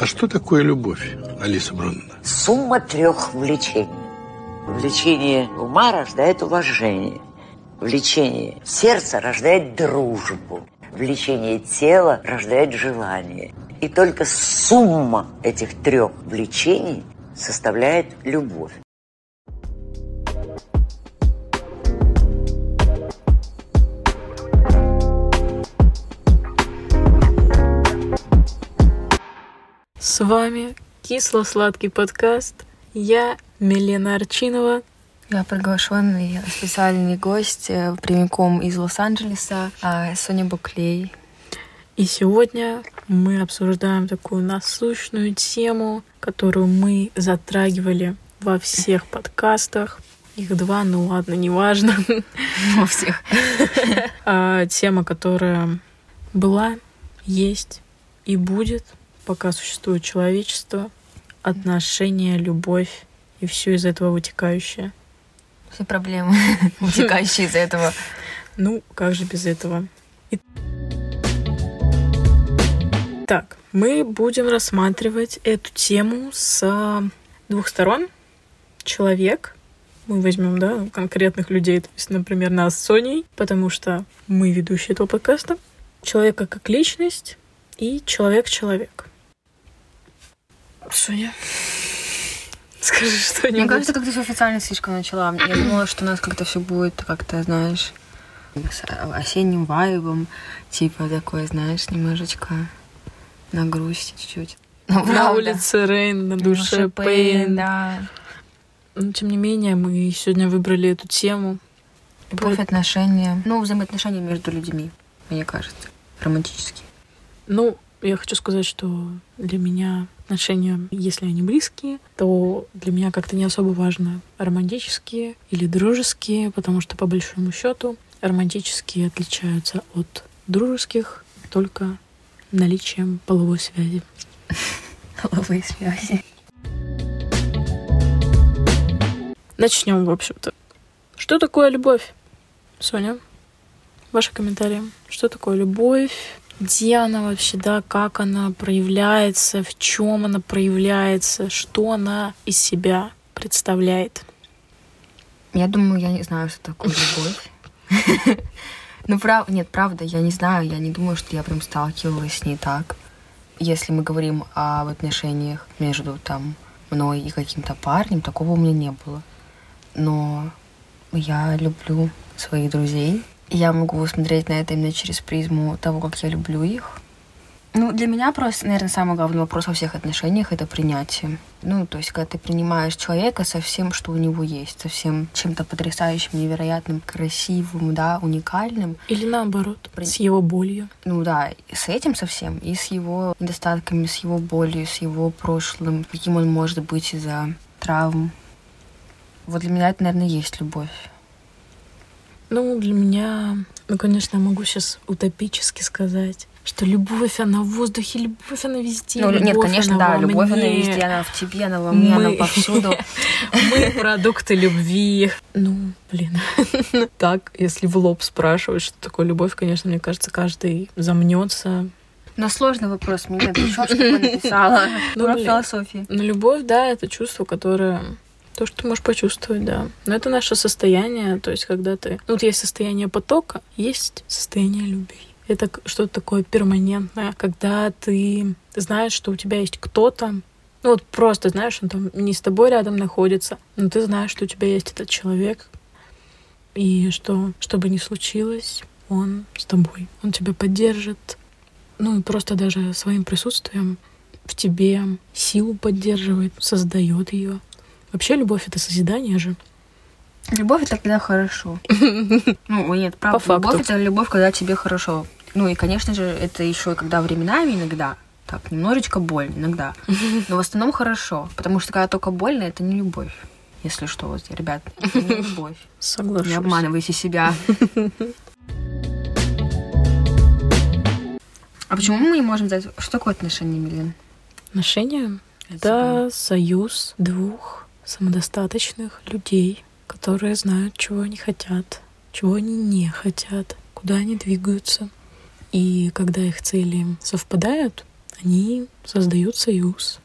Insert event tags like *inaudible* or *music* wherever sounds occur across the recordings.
А что такое любовь, Алиса Бронна? Сумма трех влечений. Влечение ума рождает уважение. Влечение сердца рождает дружбу. Влечение тела рождает желание. И только сумма этих трех влечений составляет любовь. С вами кисло-сладкий подкаст. Я Милена Арчинова. Я приглашенный специальный гость э, прямиком из Лос-Анджелеса, а, Соня Буклей. И сегодня мы обсуждаем такую насущную тему, которую мы затрагивали во всех подкастах. Их два, ну ладно, неважно. *laughs* Во всех. *laughs* А, Тема, которая была, есть и будет, пока существует человечество, отношения, любовь и все из этого вытекающее. Все проблемы, *laughs* вытекающие из этого. Ну, как же без этого? Так, мы будем рассматривать эту тему с двух сторон. Человек, мы возьмем, да, конкретных людей, то есть, например, нас с Соней, потому что мы ведущие этого подкаста. Человека как личность и человек-человек. Соня, скажи Мне что-нибудь. кажется, как ты все официально слишком начала. Я думала, что у нас как-то все будет как-то, знаешь, с осенним вайбом, типа такое, знаешь, немножечко на грусти чуть-чуть. Ну, На правда. улице Рейн, на душе Пейн, да. Но, тем не менее, мы сегодня выбрали эту тему. Любовь, отношения. Ну, взаимоотношения между людьми, мне кажется. Романтические. Ну, я хочу сказать, что для меня отношения, если они близкие, то для меня как-то не особо важно, романтические или дружеские, потому что, по большому счету, романтические отличаются от дружеских только наличием половой связи. *laughs* Половые связи. Начнем, в общем-то. Что такое любовь? Соня, ваши комментарии. Что такое любовь? Где она вообще, да, как она проявляется, в чем она проявляется, что она из себя представляет? Я думаю, я не знаю, что такое *laughs* любовь. Ну, прав... нет, правда, я не знаю, я не думаю, что я прям сталкивалась с ней так. Если мы говорим об отношениях между там мной и каким-то парнем, такого у меня не было. Но я люблю своих друзей. Я могу смотреть на это именно через призму того, как я люблю их. Ну, для меня просто, наверное, самый главный вопрос во всех отношениях — это принятие. Ну, то есть, когда ты принимаешь человека со всем, что у него есть, со всем чем-то потрясающим, невероятным, красивым, да, уникальным. Или наоборот, При- с его болью. Ну да, с этим совсем, и с его недостатками, с его болью, с его прошлым, каким он может быть из-за травм. Вот для меня это, наверное, есть любовь. Ну, для меня, ну, конечно, я могу сейчас утопически сказать, что любовь, она в воздухе, любовь, она везде. Ну, нет, любовь, конечно, она да, во любовь, она мне. везде, она в тебе, она во мне, она Мы- повсюду. *laughs* Мы продукты любви. Ну, блин. *laughs* Так, если в лоб спрашивать, что такое любовь, конечно, мне кажется, каждый замнется. Но сложный вопрос, мне что такое *laughs* написала. Ну, блин. философии. Но любовь, да, это чувство, которое то, что ты можешь почувствовать, да. Но это наше состояние, то есть когда ты... Ну, вот есть состояние потока, есть состояние любви. Это что-то такое перманентное, когда ты знаешь, что у тебя есть кто-то, ну вот просто знаешь, он там не с тобой рядом находится, но ты знаешь, что у тебя есть этот человек, и что, что бы ни случилось, он с тобой, он тебя поддержит. Ну и просто даже своим присутствием в тебе силу поддерживает, создает ее. Вообще любовь это созидание же. Любовь это когда хорошо. *laughs* Ну, нет, правда. Любовь это любовь, когда тебе хорошо. Ну и, конечно же, это еще и когда временами иногда. Так, немножечко больно иногда. *laughs* Но в основном хорошо. Потому что когда только больно, это не любовь. Если что, вот, ребят, это не *laughs* любовь. Соглашусь. Не обманывайте себя. А почему мы не можем знать, что такое отношения, Милен? Отношения — это союз двух самодостаточных людей, которые знают, чего они хотят, чего они не хотят, куда они двигаются. И когда их цели совпадают, они создают союз.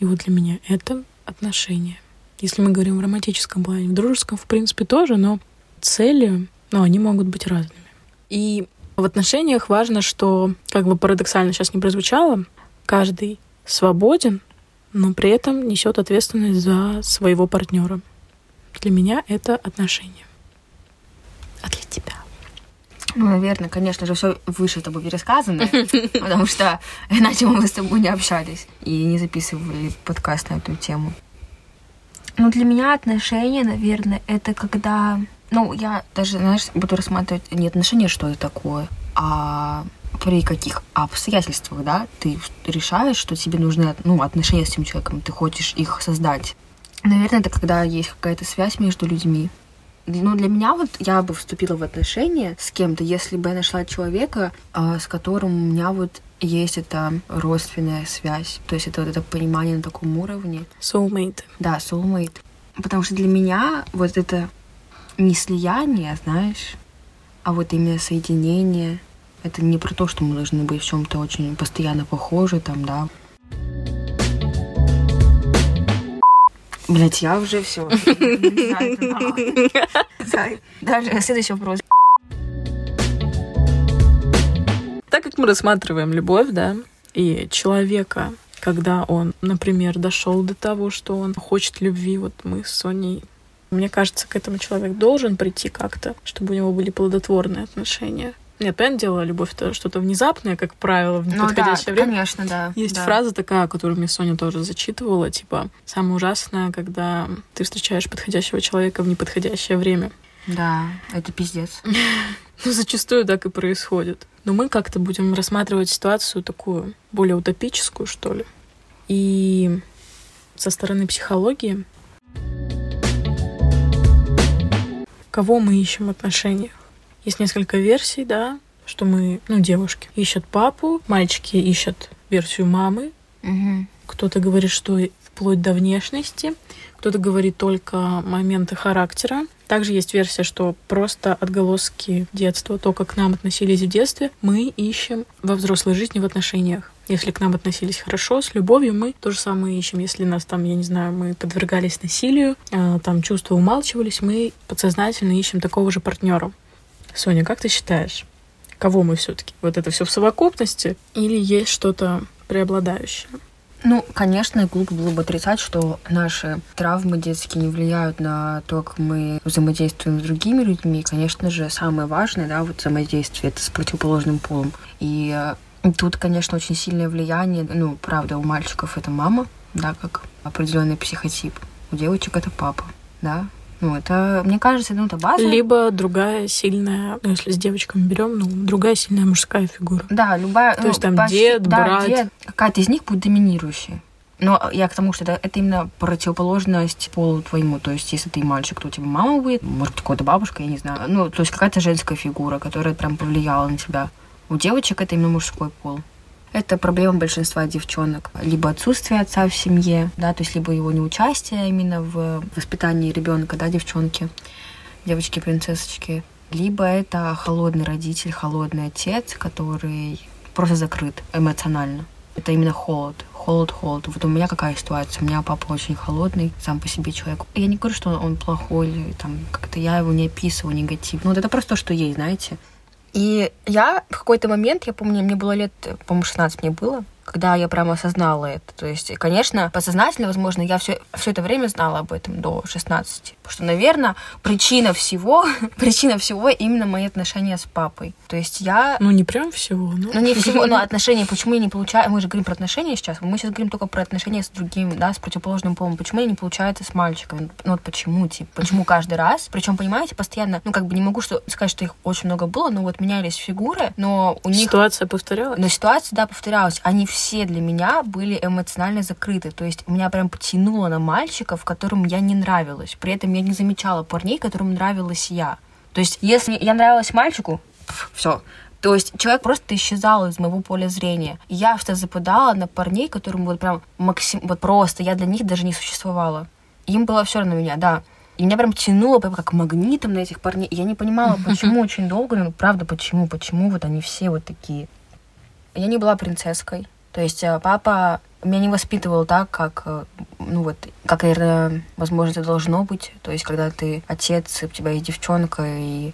И вот для меня это отношения. Если мы говорим в романтическом плане, в дружеском, в принципе, тоже, но цели, ну, они могут быть разными. И в отношениях важно, что, как бы парадоксально сейчас не прозвучало, каждый свободен, но при этом несет ответственность за своего партнера. Для меня это отношения. А для тебя? Ну, наверное, конечно же, все выше тобой пересказано, *laughs* потому что иначе мы бы с тобой не общались и не записывали подкаст на эту тему. Ну, для меня отношения, наверное, это когда... Ну, я даже, знаешь, буду рассматривать не отношения, что это такое, а при каких обстоятельствах, да, ты решаешь, что тебе нужны ну, отношения с этим человеком, ты хочешь их создать. Наверное, это когда есть какая-то связь между людьми. Ну, для меня вот я бы вступила в отношения с кем-то, если бы я нашла человека, а, с которым у меня вот есть эта родственная связь. То есть это вот это понимание на таком уровне. Soulmate. Да, soulmate. Потому что для меня вот это не слияние, знаешь, а вот именно соединение. Это не про то, что мы должны быть в чем-то очень постоянно похожи, там, да. Блять, я уже все. *laughs* Даже следующий вопрос. Так как мы рассматриваем любовь, да, и человека, когда он, например, дошел до того, что он хочет любви, вот мы с Соней мне кажется, к этому человек должен прийти как-то, чтобы у него были плодотворные отношения. Нет, понятное дело, любовь это что-то внезапное, как правило, в Ну неподходящее да, время. конечно, да. Есть да. фраза такая, которую мне Соня тоже зачитывала, типа, самое ужасное, когда ты встречаешь подходящего человека в неподходящее время. Да, это пиздец. *laughs* Ну, зачастую так и происходит. Но мы как-то будем рассматривать ситуацию такую более утопическую, что ли. И со стороны психологии кого мы ищем в отношениях. Есть несколько версий, да, что мы, ну, девушки ищут папу, мальчики ищут версию мамы, Мгм. кто-то говорит, что вплоть до внешности, кто-то говорит только моменты характера. Также есть версия, что просто отголоски детства, то, как к нам относились в детстве, мы ищем во взрослой жизни в отношениях. Если к нам относились хорошо, с любовью, мы то же самое ищем. Если нас там, я не знаю, мы подвергались насилию, а, там чувства умалчивались, мы подсознательно ищем такого же партнера. Соня, как ты считаешь, кого мы все-таки? Вот это все в совокупности или есть что-то преобладающее? Ну, конечно, глупо было бы отрицать, что наши травмы детские не влияют на то, как мы взаимодействуем с другими людьми. Конечно же, самое важное, да, вот взаимодействие, это с противоположным полом. И э, тут, конечно, очень сильное влияние, ну, правда, у мальчиков это мама, да, как определенный психотип. У девочек это папа, да. Ну, это, мне кажется, ну, это база. Либо другая сильная, ну, если с девочками берем, ну, другая сильная мужская фигура. Да, любая... То есть ну, там дед, да, брат. дед. Какая-то из них будет доминирующей. Но я к тому, что это, это именно противоположность полу твоему. То есть, если ты мальчик, то у тебя мама будет, может какая-то бабушка, я не знаю. Ну, то есть, какая-то женская фигура, которая прям повлияла на тебя. У девочек это именно мужской пол. Это проблема большинства девчонок. Либо отсутствие отца в семье, да, то есть либо его неучастие именно в воспитании ребенка, да, девчонки, девочки-принцессочки. Либо это холодный родитель, холодный отец, который просто закрыт эмоционально. Это именно холод. Холод, холод. Вот у меня какая ситуация? У меня папа очень холодный, сам по себе человек. Я не говорю, что он плохой, или там как-то я его не описываю негативно. Ну, вот это просто то, что есть, знаете. И я в какой-то момент, я помню, мне было лет, по-моему, 16 мне было, когда я прямо осознала это. То есть, конечно, подсознательно, возможно, я все, все это время знала об этом до 16. Потому что, наверное, причина всего, *laughs* причина всего именно мои отношения с папой. То есть я... Ну, не прям всего, но... Ну, не всего, но *laughs* отношения, почему я не получаю... Мы же говорим про отношения сейчас, мы сейчас говорим только про отношения с другим, да, с противоположным полом. Почему я не получается с мальчиком? Ну, вот почему, типа, почему каждый раз? Причем, понимаете, постоянно, ну, как бы не могу что, сказать, что их очень много было, но вот менялись фигуры, но у них... Ситуация повторялась? Но ситуация, да, повторялась. Они все для меня были эмоционально закрыты. То есть меня прям потянуло на мальчиков, которым я не нравилась. При этом я не замечала парней, которым нравилась я. То есть если я нравилась мальчику, все. То есть человек просто исчезал из моего поля зрения. И я что западала на парней, которым вот прям максим... Вот просто я для них даже не существовала. Им было все равно на меня, да. И меня прям тянуло прям как магнитом на этих парней. И я не понимала, *laughs* почему очень долго, ну правда, почему, почему вот они все вот такие. Я не была принцесской. То есть э, папа меня не воспитывал так, как, э, ну вот, как, наверное, возможно, это должно быть. То есть, когда ты отец, и у тебя есть девчонка, и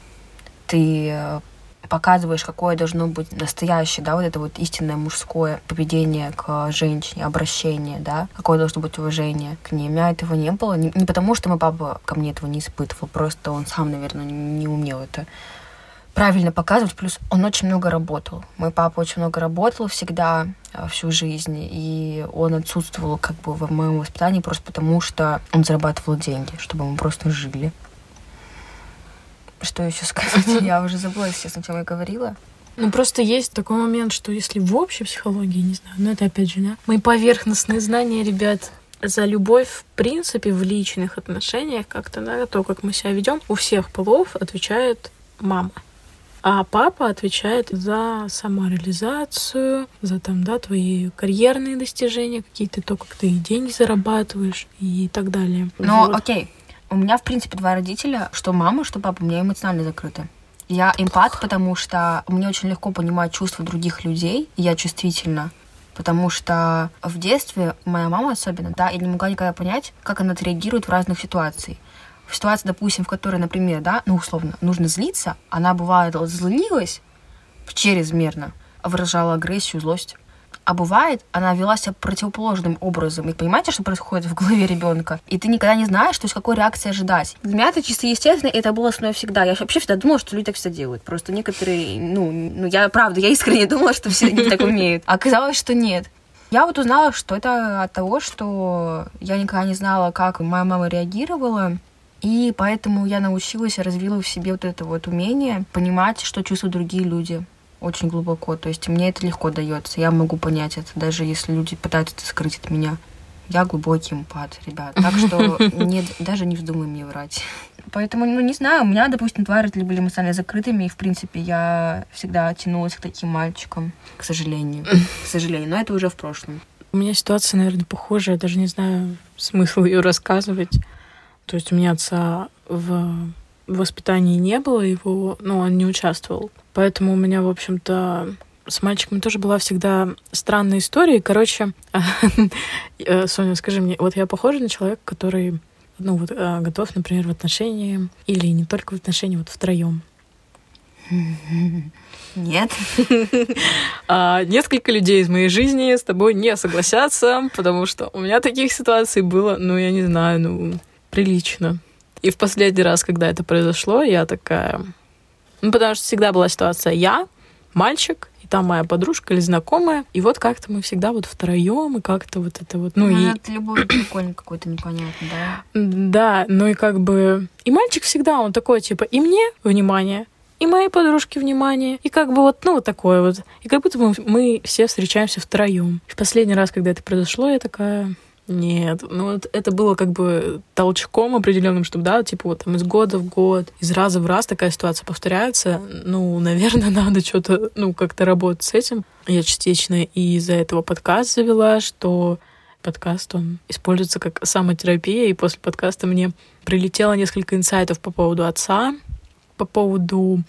ты э, показываешь, какое должно быть настоящее, да, вот это вот истинное мужское поведение к женщине, обращение, да, какое должно быть уважение к ней. У меня этого не было. Не, не потому, что мой папа ко мне этого не испытывал, просто он сам, наверное, не умел это правильно показывать. Плюс он очень много работал. Мой папа очень много работал всегда, э, всю жизнь, и он отсутствовал как бы в моем воспитании просто потому, что он зарабатывал деньги, чтобы мы просто жили. Что еще сказать? *laughs* Я уже забыла, естественно, о чем я говорила. Ну, просто есть такой момент, что если в общей психологии, не знаю, но это опять же, да, мои поверхностные знания, ребят, за любовь, в принципе, в личных отношениях, как-то, да, то, как мы себя ведем, у всех полов отвечает мама. А папа отвечает за самореализацию, за там, да, твои карьерные достижения, какие-то то, как ты деньги зарабатываешь и так далее. Ну, вот. окей, у меня, в принципе, два родителя, что мама, что папа, у меня эмоционально закрыты. Я эмпат, потому что мне очень легко понимать чувства других людей, я чувствительна. Потому что в детстве моя мама особенно, да, я не могла никогда понять, как она отреагирует в разных ситуациях. В ситуации, допустим, в которой, например, да, ну, условно, нужно злиться, она бывает злилась чрезмерно, выражала агрессию, злость. А бывает, она вела себя противоположным образом. И понимаете, что происходит в голове ребенка? И ты никогда не знаешь, то есть какой реакции ожидать. Для меня это чисто естественно, и это было со мной всегда. Я вообще всегда думала, что люди так всегда делают. Просто некоторые, ну, ну я правда, я искренне *laughs* думала, что все они так умеют. А оказалось, что нет. Я вот узнала, что это от того, что я никогда не знала, как моя мама реагировала. И поэтому я научилась, развила в себе вот это вот умение понимать, что чувствуют другие люди очень глубоко. То есть мне это легко дается. Я могу понять это, даже если люди пытаются это скрыть от меня. Я глубокий эмпат, ребят. Так что *laughs* не, даже не вздумай мне врать. Поэтому, ну, не знаю, у меня, допустим, два родителя были эмоционально закрытыми, и, в принципе, я всегда тянулась к таким мальчикам, к сожалению. К сожалению, но это уже в прошлом. У меня ситуация, наверное, похожая, даже не знаю смысл ее рассказывать. То есть у меня отца в воспитании не было, его, ну, он не участвовал. Поэтому у меня, в общем-то, с мальчиками тоже была всегда странная история. Короче, *laughs* э, Соня, скажи мне, вот я похожа на человека, который, ну, вот, э, готов, например, в отношении, или не только в отношении, вот втроем. Нет. *laughs* а, несколько людей из моей жизни с тобой не согласятся, потому что у меня таких ситуаций было, ну, я не знаю, ну, прилично. И в последний раз, когда это произошло, я такая... Ну, потому что всегда была ситуация я, мальчик, и там моя подружка или знакомая. И вот как-то мы всегда вот втроем, и как-то вот это вот... Ну, ну и... Это любой прикольный какой-то непонятный, да? Да, ну и как бы... И мальчик всегда, он такой, типа, и мне внимание, и моей подружке внимание, и как бы вот, ну, вот такое вот. И как будто мы, мы все встречаемся втроем. В последний раз, когда это произошло, я такая, нет, ну вот это было как бы толчком определенным, чтобы, да, типа вот там из года в год, из раза в раз такая ситуация повторяется. Ну, наверное, *laughs* надо что-то, ну, как-то работать с этим. Я частично и из-за этого подкаст завела, что подкаст, он используется как самотерапия, и после подкаста мне прилетело несколько инсайтов по поводу отца, по поводу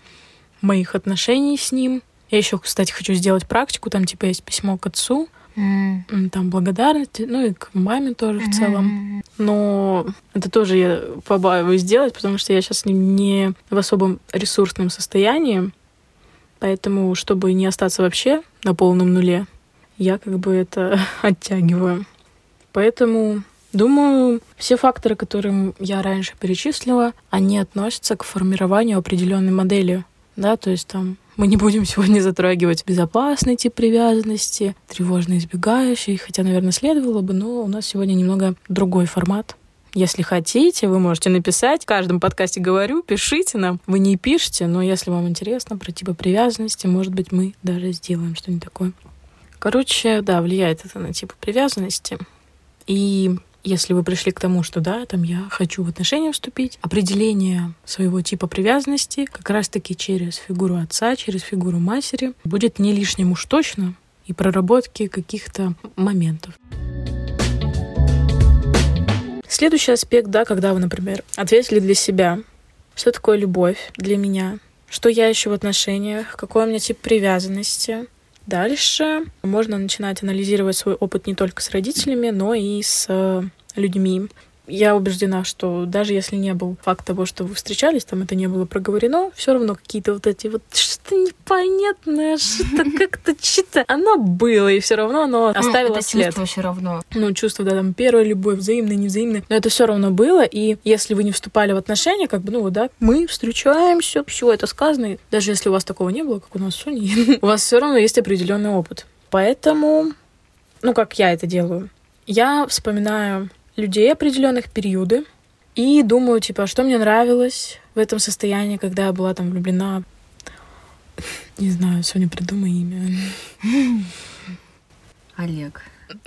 моих отношений с ним. Я еще, кстати, хочу сделать практику, там типа есть письмо к отцу, Mm. Там благодарности, ну и к маме тоже mm-hmm. в целом. Но это тоже я побаиваюсь сделать, потому что я сейчас не в особом ресурсном состоянии. Поэтому, чтобы не остаться вообще на полном нуле, я как бы это *laughs* оттягиваю. Поэтому Думаю, все факторы, которые я раньше перечислила, они относятся к формированию определенной модели. Да, то есть там мы не будем сегодня затрагивать безопасный тип привязанности, тревожно избегающий, хотя, наверное, следовало бы, но у нас сегодня немного другой формат. Если хотите, вы можете написать. В каждом подкасте говорю, пишите нам. Вы не пишете, но если вам интересно про типы привязанности, может быть, мы даже сделаем что-нибудь такое. Короче, да, влияет это на типы привязанности. И если вы пришли к тому, что да, там я хочу в отношения вступить, определение своего типа привязанности как раз-таки через фигуру отца, через фигуру матери будет не лишним уж точно и проработки каких-то моментов. Следующий аспект, да, когда вы, например, ответили для себя, что такое любовь для меня, что я ищу в отношениях, какой у меня тип привязанности, Дальше можно начинать анализировать свой опыт не только с родителями, но и с э, людьми. Я убеждена, что даже если не был факт того, что вы встречались, там это не было проговорено, все равно какие-то вот эти вот что-то непонятное, что-то *laughs* как-то что-то, оно было, и все равно оно оставило ну, это след. чувство все равно. Ну, чувство, да, там, первая любовь, взаимная, невзаимная. Но это все равно было, и если вы не вступали в отношения, как бы, ну, вот, да, мы встречаемся, все это сказано, и даже если у вас такого не было, как у нас с Соней, *laughs* у вас все равно есть определенный опыт. Поэтому, ну, как я это делаю, я вспоминаю людей определенных периоды и думаю, типа, что мне нравилось в этом состоянии, когда я была там влюблена. *laughs* Не знаю, Соня, придумай имя. Олег. *laughs*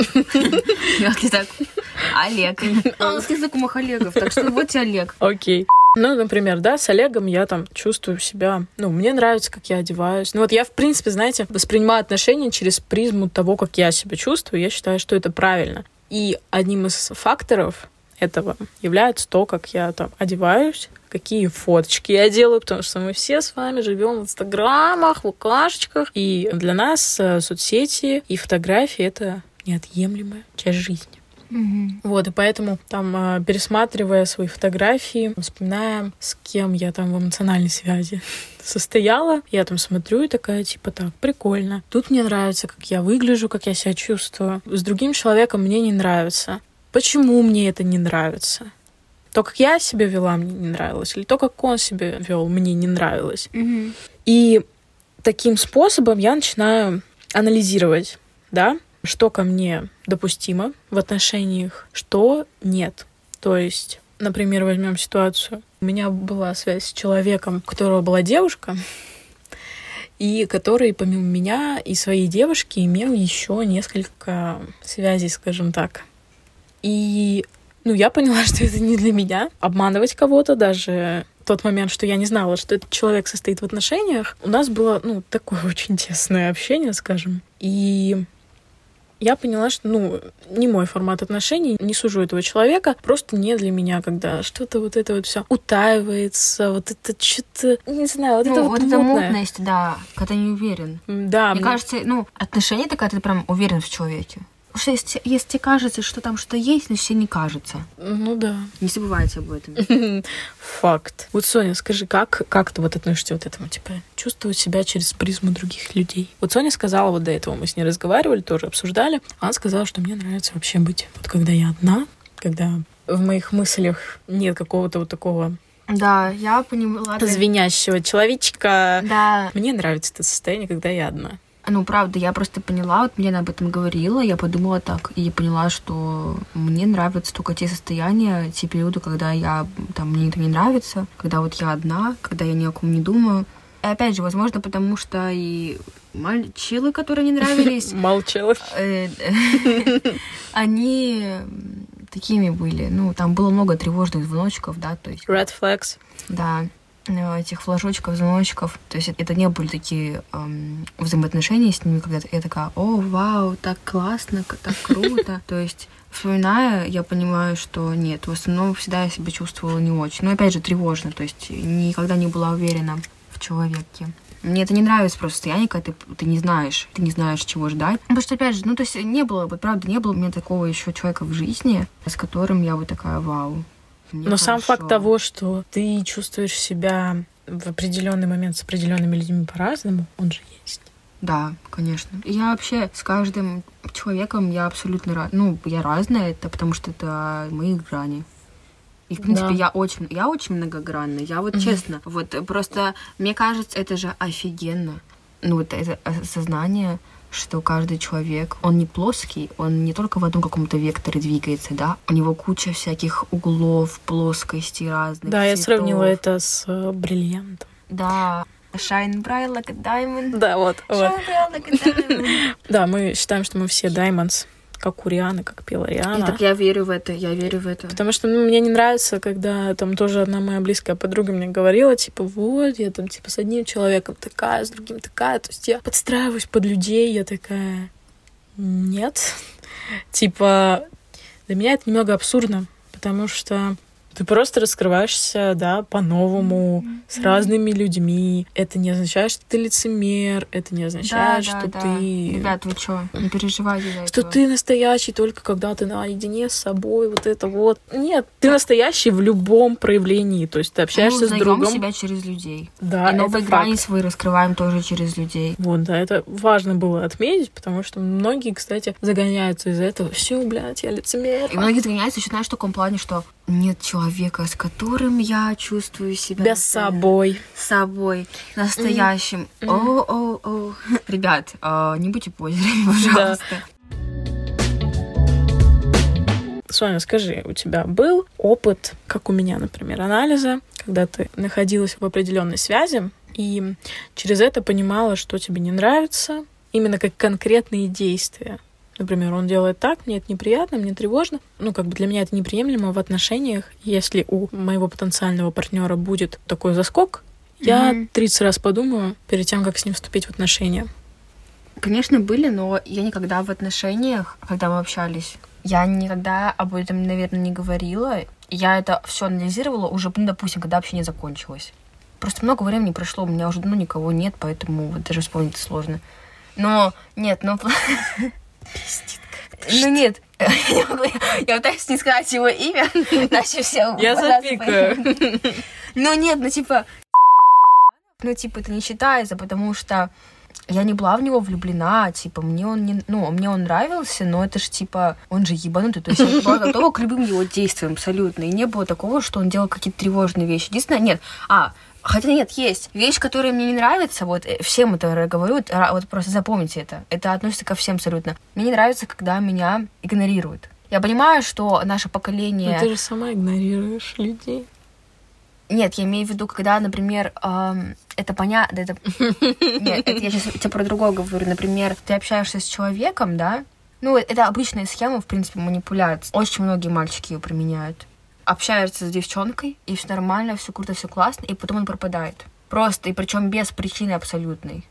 Олег. А, у нас знакомых Олегов, так что вот тебе Олег. Окей. Ну, например, да, с Олегом я там чувствую себя... Ну, мне нравится, как я одеваюсь. Ну, вот я, в принципе, знаете, воспринимаю отношения через призму того, как я себя чувствую. Я считаю, что это правильно. И одним из факторов этого является то, как я там одеваюсь, какие фоточки я делаю, потому что мы все с вами живем в инстаграмах, в укашечках, и для нас э, соцсети и фотографии — это неотъемлемая часть жизни. Мгм. Вот, и поэтому там, э, пересматривая свои фотографии, вспоминая, с кем я там в эмоциональной связи состояла, я там смотрю и такая, типа, так, прикольно. Тут мне нравится, как я выгляжу, как я себя чувствую. С другим человеком мне не нравится. Почему мне это не нравится? То, как я себя вела, мне не нравилось, или то, как он себя вел, мне не нравилось. Мгм. И таким способом я начинаю анализировать, да, что ко мне допустимо в отношениях, что нет. То есть, например, возьмем ситуацию. У меня была связь с человеком, у которого была девушка, и который помимо меня и своей девушки имел еще несколько связей, скажем так. И ну, я поняла, *laughs* что это не для меня. Обманывать кого-то даже тот момент, что я не знала, что этот человек состоит в отношениях, у нас было, ну, такое *laughs* очень тесное общение, скажем. И я поняла, что, ну, не мой формат отношений, не сужу этого человека, просто не для меня, когда что-то вот это вот все утаивается, вот это что-то, не знаю, вот Ну, это вот, вот эта мутное. мутность, да, когда не уверен. Да, Мне мне- кажется, ну, отношения это когда ты прям уверен в человеке. Потому что если, если тебе кажется, что там что-то есть, значит, тебе не кажется. ну да. Не забывайте об этом. Факт. Вот, Соня, скажи, как, как ты вот относишься вот этому, типа, чувствовать себя через призму других людей? Вот Соня сказала, вот до этого мы с ней разговаривали, тоже обсуждали. Она сказала, что мне нравится вообще быть, вот когда я одна, когда в моих мыслях нет какого-то вот такого Да, я поняла. звенящего человечка. Да, Мне нравится это состояние, когда я одна. Ну правда, я просто поняла, вот мне об этом говорила, я подумала так, и поняла, что мне нравятся только те состояния, те периоды, когда я, там, мне это не нравится, когда вот я одна, когда я ни о ком не думаю. И опять же, возможно, потому что и мальчилы, которые не нравились, *laughs* Молчала. э, *laughs* они м, такими были. Ну, там было много тревожных звоночков, да, то есть, Red flags. да, э, этих флажочков, звоночков. То есть это не были такие эм, взаимоотношения с ними, когда я такая, о, вау, так классно, так круто. *laughs* То есть вспоминая, я понимаю, что нет, в основном всегда я себя чувствовала не очень. Но опять же, тревожно, то есть никогда не была уверена в человеке. Мне это не нравится просто состояние, когда ты, ты не знаешь, ты не знаешь, чего ждать. Потому что, опять же, ну, то есть не было, вот правда, не было у меня такого еще человека в жизни, с которым я вот такая, вау. Но сам факт хорошо». того, что ты чувствуешь себя в определенный момент с определенными людьми по-разному, он же есть. Да, конечно. Я вообще с каждым человеком я абсолютно ra- ну я разная, это потому что это мои грани. И в принципе Да. я очень я очень многогранная. Я вот Мгм. честно, вот э, просто мне кажется это же офигенно. Ну вот это осознание что каждый человек, он не плоский, он не только в одном каком-то векторе двигается, да, у него куча всяких углов, плоскостей разных. Да, я цветов. сравнила это с э, бриллиантом. Да. Shine bright like a diamond. Да, вот, вот. Shine bright like a diamond. *laughs* Да, мы считаем, что мы все diamonds, как у Рианы, как пела И Риана. так я верю в это, я верю в это. Потому что ну, мне не нравится, когда там тоже одна моя близкая подруга мне говорила, типа, вот, я там, типа, с одним человеком такая, с другим такая. То есть я подстраиваюсь под людей, я такая, нет. *laughs* Типа, для меня это немного абсурдно, потому что Ты просто раскрываешься, да, по-новому, с разными людьми. Это не означает, что ты лицемер, это не означает, что ты... Ребят, вы что, не переживайте за Что этого. ты настоящий только когда ты наедине с собой, вот это вот. Нет, ты настоящий в любом проявлении, то есть ты общаешься Мы с другом. себя через людей. Да, и новые грани свои раскрываем тоже через людей. Вот, да, это важно было отметить, потому что многие, кстати, загоняются из-за этого. Все, блядь, я лицемер. И многие загоняются еще, знаешь, в таком плане, что нет человека, с которым я чувствую себя Себя с собой. с собой настоящим. О, о, о. Ребят, а, не будьте позерами, *laughs* пожалуйста. Соня, скажи, у тебя был опыт, как у меня, например, анализа, когда ты находилась в определенной связи и через это понимала, что тебе не нравится, именно как конкретные действия. Например, он делает так, мне это неприятно, мне тревожно. Ну, как бы для меня это неприемлемо в отношениях. Если у моего потенциального партнера будет такой заскок, я Мгм. 30 раз подумаю перед тем, как с ним вступить в отношения. Конечно, были, но я никогда в отношениях, когда мы общались, я никогда об этом, наверное, не говорила. Я это все анализировала уже, ну, допустим, когда общение закончилось. Просто много времени прошло, у меня уже давно никого нет, поэтому вот даже вспомнить сложно. Но нет, но... *laughs* Ну нет, я *laughs* могу- я пытаюсь не сказать его имя, иначе все... Я запикаю. Ну нет, ну типа... *laughs* Ну типа это не считается, потому что я не была в него влюблена, типа, мне он не, ну, мне он нравился, но это ж, типа, он же ебанутый, то есть я была готова к любым его действиям абсолютно, и не было такого, что он делал какие-то тревожные вещи. Единственное, нет, а, хотя нет, есть вещь, которая мне не нравится, вот, э, всем это говорю, ра- вот просто запомните это, это относится ко всем абсолютно. Мне не нравится, когда меня игнорируют. Я понимаю, что наше поколение... Но ты же сама игнорируешь людей. Нет, я имею в виду, когда, например, эм, это понятно, это... *laughs* Нет, это я сейчас тебе про другое говорю. Например, ты общаешься с человеком, да? Ну, это обычная схема, в принципе, манипуляции. Очень многие мальчики ее применяют. Общаются с девчонкой, и все нормально, все круто, все классно, и потом он пропадает. Просто, и причем без причины абсолютной.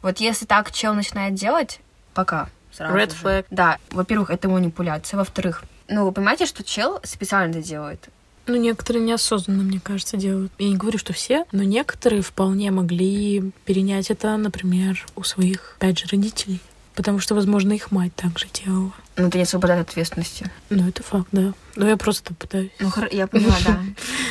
Вот если так чел начинает делать, пока. Сразу Red же. flag. Да, во-первых, это манипуляция. Во-вторых, ну, вы понимаете, что чел специально это делает? Ну, некоторые неосознанно, мне кажется, делают. Я не говорю, что все, но некоторые вполне могли перенять это, например, у своих, опять же, родителей. Потому что, возможно, их мать также делала. Ну, не освобождает от ответственности. Ну, это факт, да. Но я просто пытаюсь. Ну, хор- я поняла, да.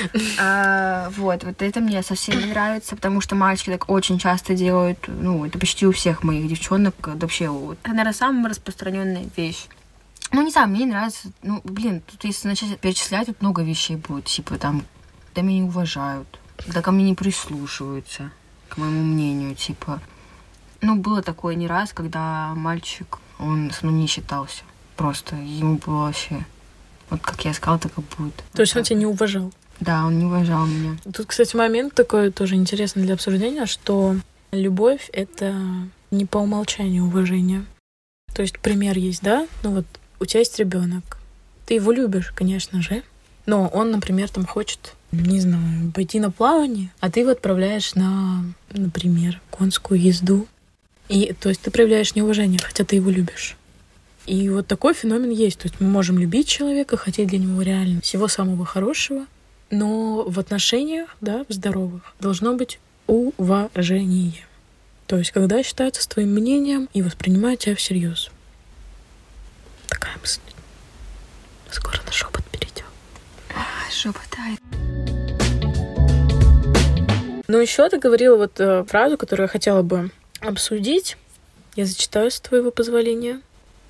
*laughs* А, Вот, вот это мне совсем не нравится, потому что мальчики так очень часто делают, ну, это почти у всех моих девчонок, э, вообще, вот. Это, наверное, самая распространенная вещь. Ну, не знаю, мне не нравится, ну, блин, тут если начать перечислять, тут много вещей будет, типа, там, да меня не уважают, да ко мне не прислушиваются, к моему мнению, типа. Ну, было такое не раз, когда мальчик, он со мной не считался, просто, ему было вообще... Вот как я сказала, так и будет. То есть он тебя не уважал. Да, он не уважал меня. Тут, кстати, момент такой тоже интересный для обсуждения, что любовь — это не по умолчанию уважение. То есть пример есть, да? Ну вот у тебя есть ребенок. Ты его любишь, конечно же. Но он, например, там хочет, не знаю, пойти на плавание, а ты его отправляешь на, например, конскую езду. И, то есть ты проявляешь неуважение, хотя ты его любишь. И вот такой феномен есть. То есть мы можем любить человека, хотеть для него реально всего самого хорошего, но в отношениях, да, в здоровых, должно быть уважение. То есть, когда считаются с твоим мнением и воспринимают тебя всерьез. Такая мысль. Скоро на шепот перейдем. Шепотает. Ну, еще ты говорила вот э, фразу, которую я хотела бы обсудить. Я зачитаю с твоего позволения.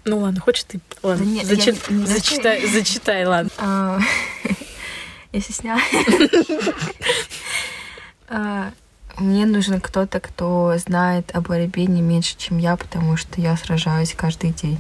Ну ладно, хочешь ты? Ладно, Да нет, зачи- я не- не зачитай, зачитай, ладно. А, *laughs* Я стесняюсь. *laughs* А, Мне нужен кто-то, кто знает о борьбе не меньше, чем я, потому что я сражаюсь каждый день.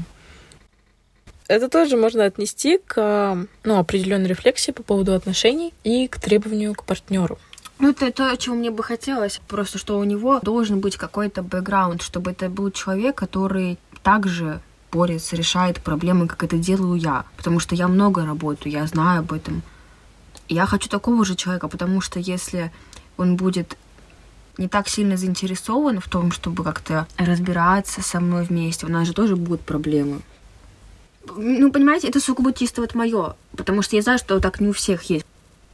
Это тоже можно отнести к ну, определенной рефлексии по поводу отношений и к требованию к партнеру. Ну, это то, чего мне бы хотелось. Просто, что у него должен быть какой-то бэкграунд, чтобы это был человек, который также борется, решает проблемы, как это делаю я. Потому что я много работаю, я знаю об этом. Я хочу такого же человека, потому что если он будет не так сильно заинтересован в том, чтобы как-то разбираться со мной вместе, у нас же тоже будут проблемы. Ну, понимаете, это сугубо чисто вот мое, потому что я знаю, что так не у всех есть.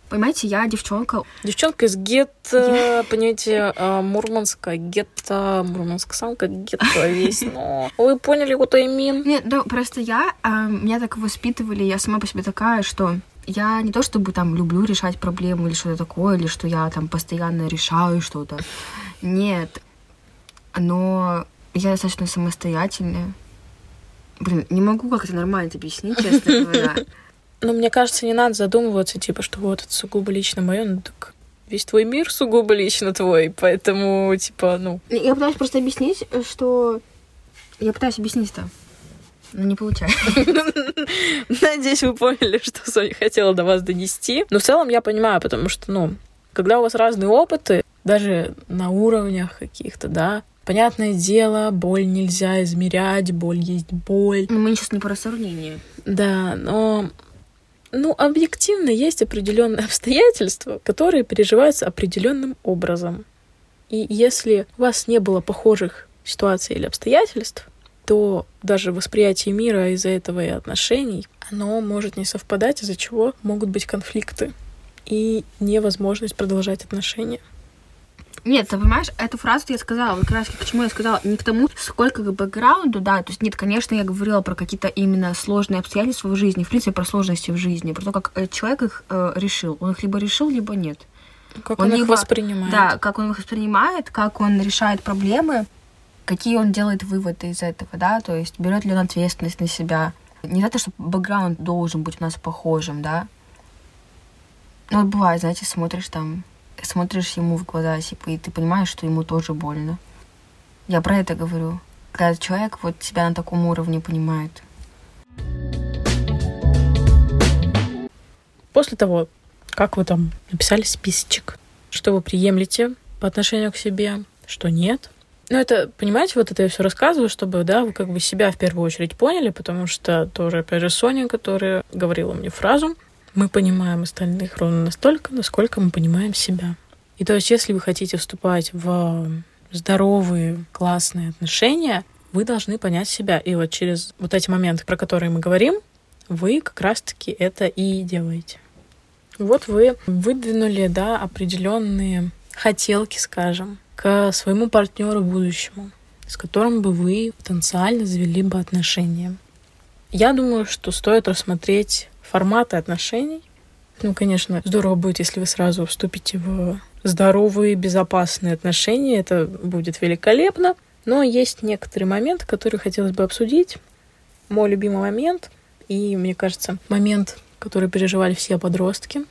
Понимаете, я девчонка. Девчонка из гетто, *laughs* понимаете, Мурманска, гетто, Мурманск сам как гетто весь, но вы поняли, what I mean? Нет, да, просто я, а, меня так воспитывали, я сама по себе такая, что я не то чтобы там люблю решать проблемы или что-то такое, или что я там постоянно решаю что-то. Нет. Но я достаточно самостоятельная. Блин, не могу как это нормально объяснить, честно *laughs* говоря. Но мне кажется, не надо задумываться, типа, что вот это сугубо лично мое, ну так весь твой мир сугубо лично твой, поэтому, типа, ну... Я пытаюсь просто объяснить, что... Я пытаюсь объяснить-то. Но не получается. *laughs* Надеюсь, вы поняли, что Соня хотела до вас донести. Но в целом я понимаю, потому что, ну, когда у вас разные опыты, даже на уровнях каких-то, да, Понятное дело, боль нельзя измерять, боль есть боль. Но мы сейчас не про сравнение. Да, но ну, объективно есть определенные *laughs* обстоятельства, которые переживаются определенным образом. И если у вас не было похожих ситуаций или обстоятельств, то даже восприятие мира из-за этого и отношений, оно может не совпадать, из-за чего могут быть конфликты и невозможность продолжать отношения. Нет, ты понимаешь, эту фразу я сказала, вот как раз почему я сказала, не к тому, сколько к бэкграунду, да, то есть нет, конечно, я говорила про какие-то именно сложные обстоятельства в жизни, в принципе, про сложности в жизни, про то, как э, человек их э, решил. Он их либо решил, либо нет. Как он, он их либо, воспринимает. Да, как он их воспринимает, как он решает проблемы, какие он делает выводы из этого, да, то есть берет ли он ответственность на себя. Не за то, что бэкграунд должен быть у нас похожим, да. Ну, вот бывает, знаете, смотришь там смотришь ему в глаза, типа, и ты понимаешь, что ему тоже больно. Я про это говорю. Когда человек вот тебя на таком уровне понимает. После того, как вы там написали списочек, что вы приемлете по отношению к себе, что нет. Ну, это, понимаете, вот это я все рассказываю, чтобы, да, вы как бы себя в первую очередь поняли, потому что тоже, опять же, Соня, которая говорила мне фразу, мы понимаем остальных ровно настолько, насколько мы понимаем себя. И то есть, если вы хотите вступать в здоровые, классные отношения, вы должны понять себя. И вот через вот эти моменты, про которые мы говорим, вы как раз-таки это и делаете. Вот вы выдвинули, да, определенные хотелки, скажем, к своему партнеру будущему, с которым бы вы потенциально завели бы отношения. Я думаю, что стоит рассмотреть форматы отношений. Ну, конечно, здорово будет, если вы сразу вступите в здоровые, безопасные отношения. Это будет великолепно. Но есть некоторые моменты, которые хотелось бы обсудить. Мой любимый момент, и, мне кажется, момент, который переживали все подростки.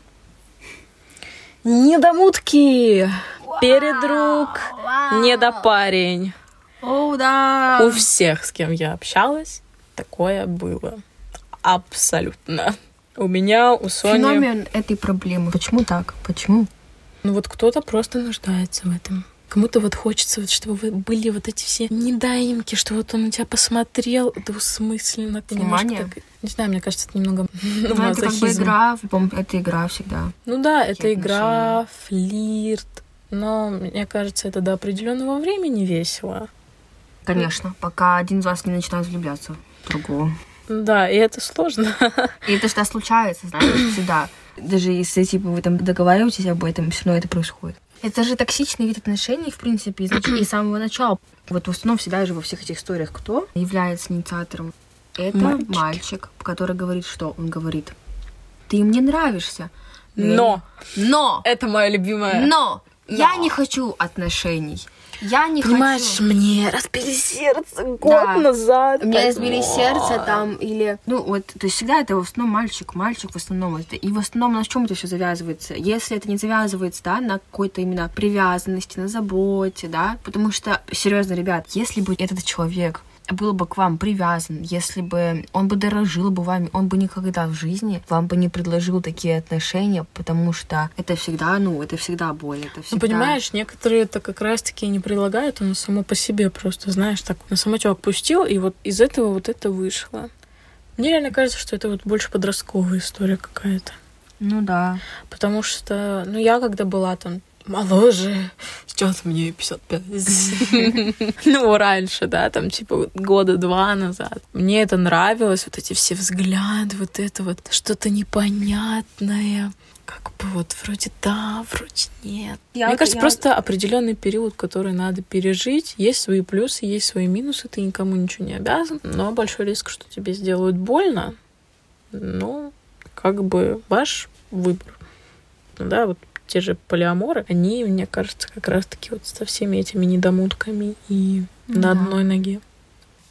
Недомутки! Передруг! Недопарень! О, да! У всех, с кем я общалась, такое было. Абсолютно. У меня, у Сони... Феномен этой проблемы. Почему так? Почему? Ну вот кто-то просто нуждается в этом. Кому-то вот хочется, вот, чтобы вы были вот эти все недоимки, что вот он на тебя посмотрел двусмысленно. Внимание. Так, не знаю, мне кажется, это немного ну, это как бы игра, это игра всегда. Ну да, это игра, флирт. Но мне кажется, это до определенного времени весело. Конечно, пока один из вас не начинает влюбляться в другого. Да, и это сложно. И это всегда случается, знаешь, всегда. Даже если типа вы там договариваетесь об этом, все равно это происходит. Это же токсичный вид отношений, в принципе, и с самого начала. Вот в основном всегда же во всех этих историях кто является инициатором? Это Мальчики. мальчик, который говорит, что он говорит. Ты мне нравишься. Но. Но. Это мое любимое. Но. Но. Я не хочу отношений. Я не Понимаешь, хочу. мне разбили сердце год Да. назад. Мне разбили сердце там или... Ну, вот, то есть всегда это в основном мальчик, мальчик в основном. Это, и в основном на чем это все завязывается? Если это не завязывается, да, на какой-то именно привязанности, на заботе, да, потому что, серьезно, ребят, если бы этот человек был бы к вам привязан, если бы он бы дорожил бы вами, он бы никогда в жизни вам бы не предложил такие отношения, потому что это всегда, ну, это всегда боль, это всегда... Ну, понимаешь, некоторые это как раз-таки не предлагают, оно само по себе просто, знаешь, так на самотек пустил, и вот из этого вот это вышло. Мне реально кажется, что это вот больше подростковая история какая-то. Ну да. Потому что, ну, я когда была там моложе. Сейчас мне 55. *laughs* Ну, раньше, да, там, типа, года два назад. Мне это нравилось, вот эти все взгляды, вот это вот что-то непонятное. Как бы вот вроде да, вроде нет. Я- Мне кажется, я- просто определенный период, который надо пережить. Есть свои плюсы, есть свои минусы, ты никому ничего не обязан. Но большой риск, что тебе сделают больно, ну, как бы ваш выбор. Ну Да, вот те же полиаморы, они, мне кажется, как раз-таки вот со всеми этими недомутками и на Да. одной ноге.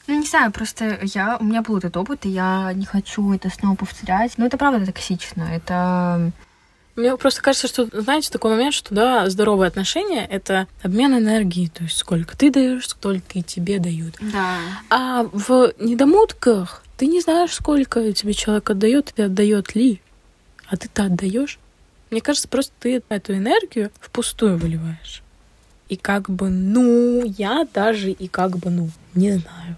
Ну, не знаю, просто я, у меня был этот опыт, и я не хочу это снова повторять. Но это правда токсично. Это Мне просто кажется, что, знаете, такой момент, что, да, здоровые отношения — это обмен энергией, то есть сколько ты даешь, столько и тебе дают. Да. А в недомутках ты не знаешь, сколько тебе человек отдает и отдает ли. А ты-то отдаешь. Мне кажется, просто ты эту энергию впустую выливаешь. И как бы, ну, я даже и как бы, ну, не знаю.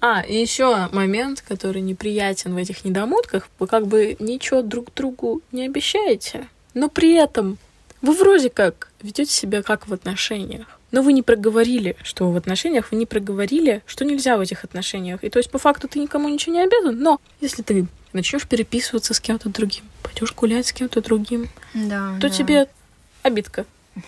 А, и еще момент, который неприятен в этих недомутках. Вы как бы ничего друг другу не обещаете, но при этом вы вроде как ведете себя как в отношениях. Но вы не проговорили, что в отношениях, вы не проговорили, что нельзя в этих отношениях. И то есть по факту ты никому ничего не обязан, но если ты начнешь переписываться с кем-то другим, пойдешь гулять с кем-то другим, Да. то да. тебе обидка.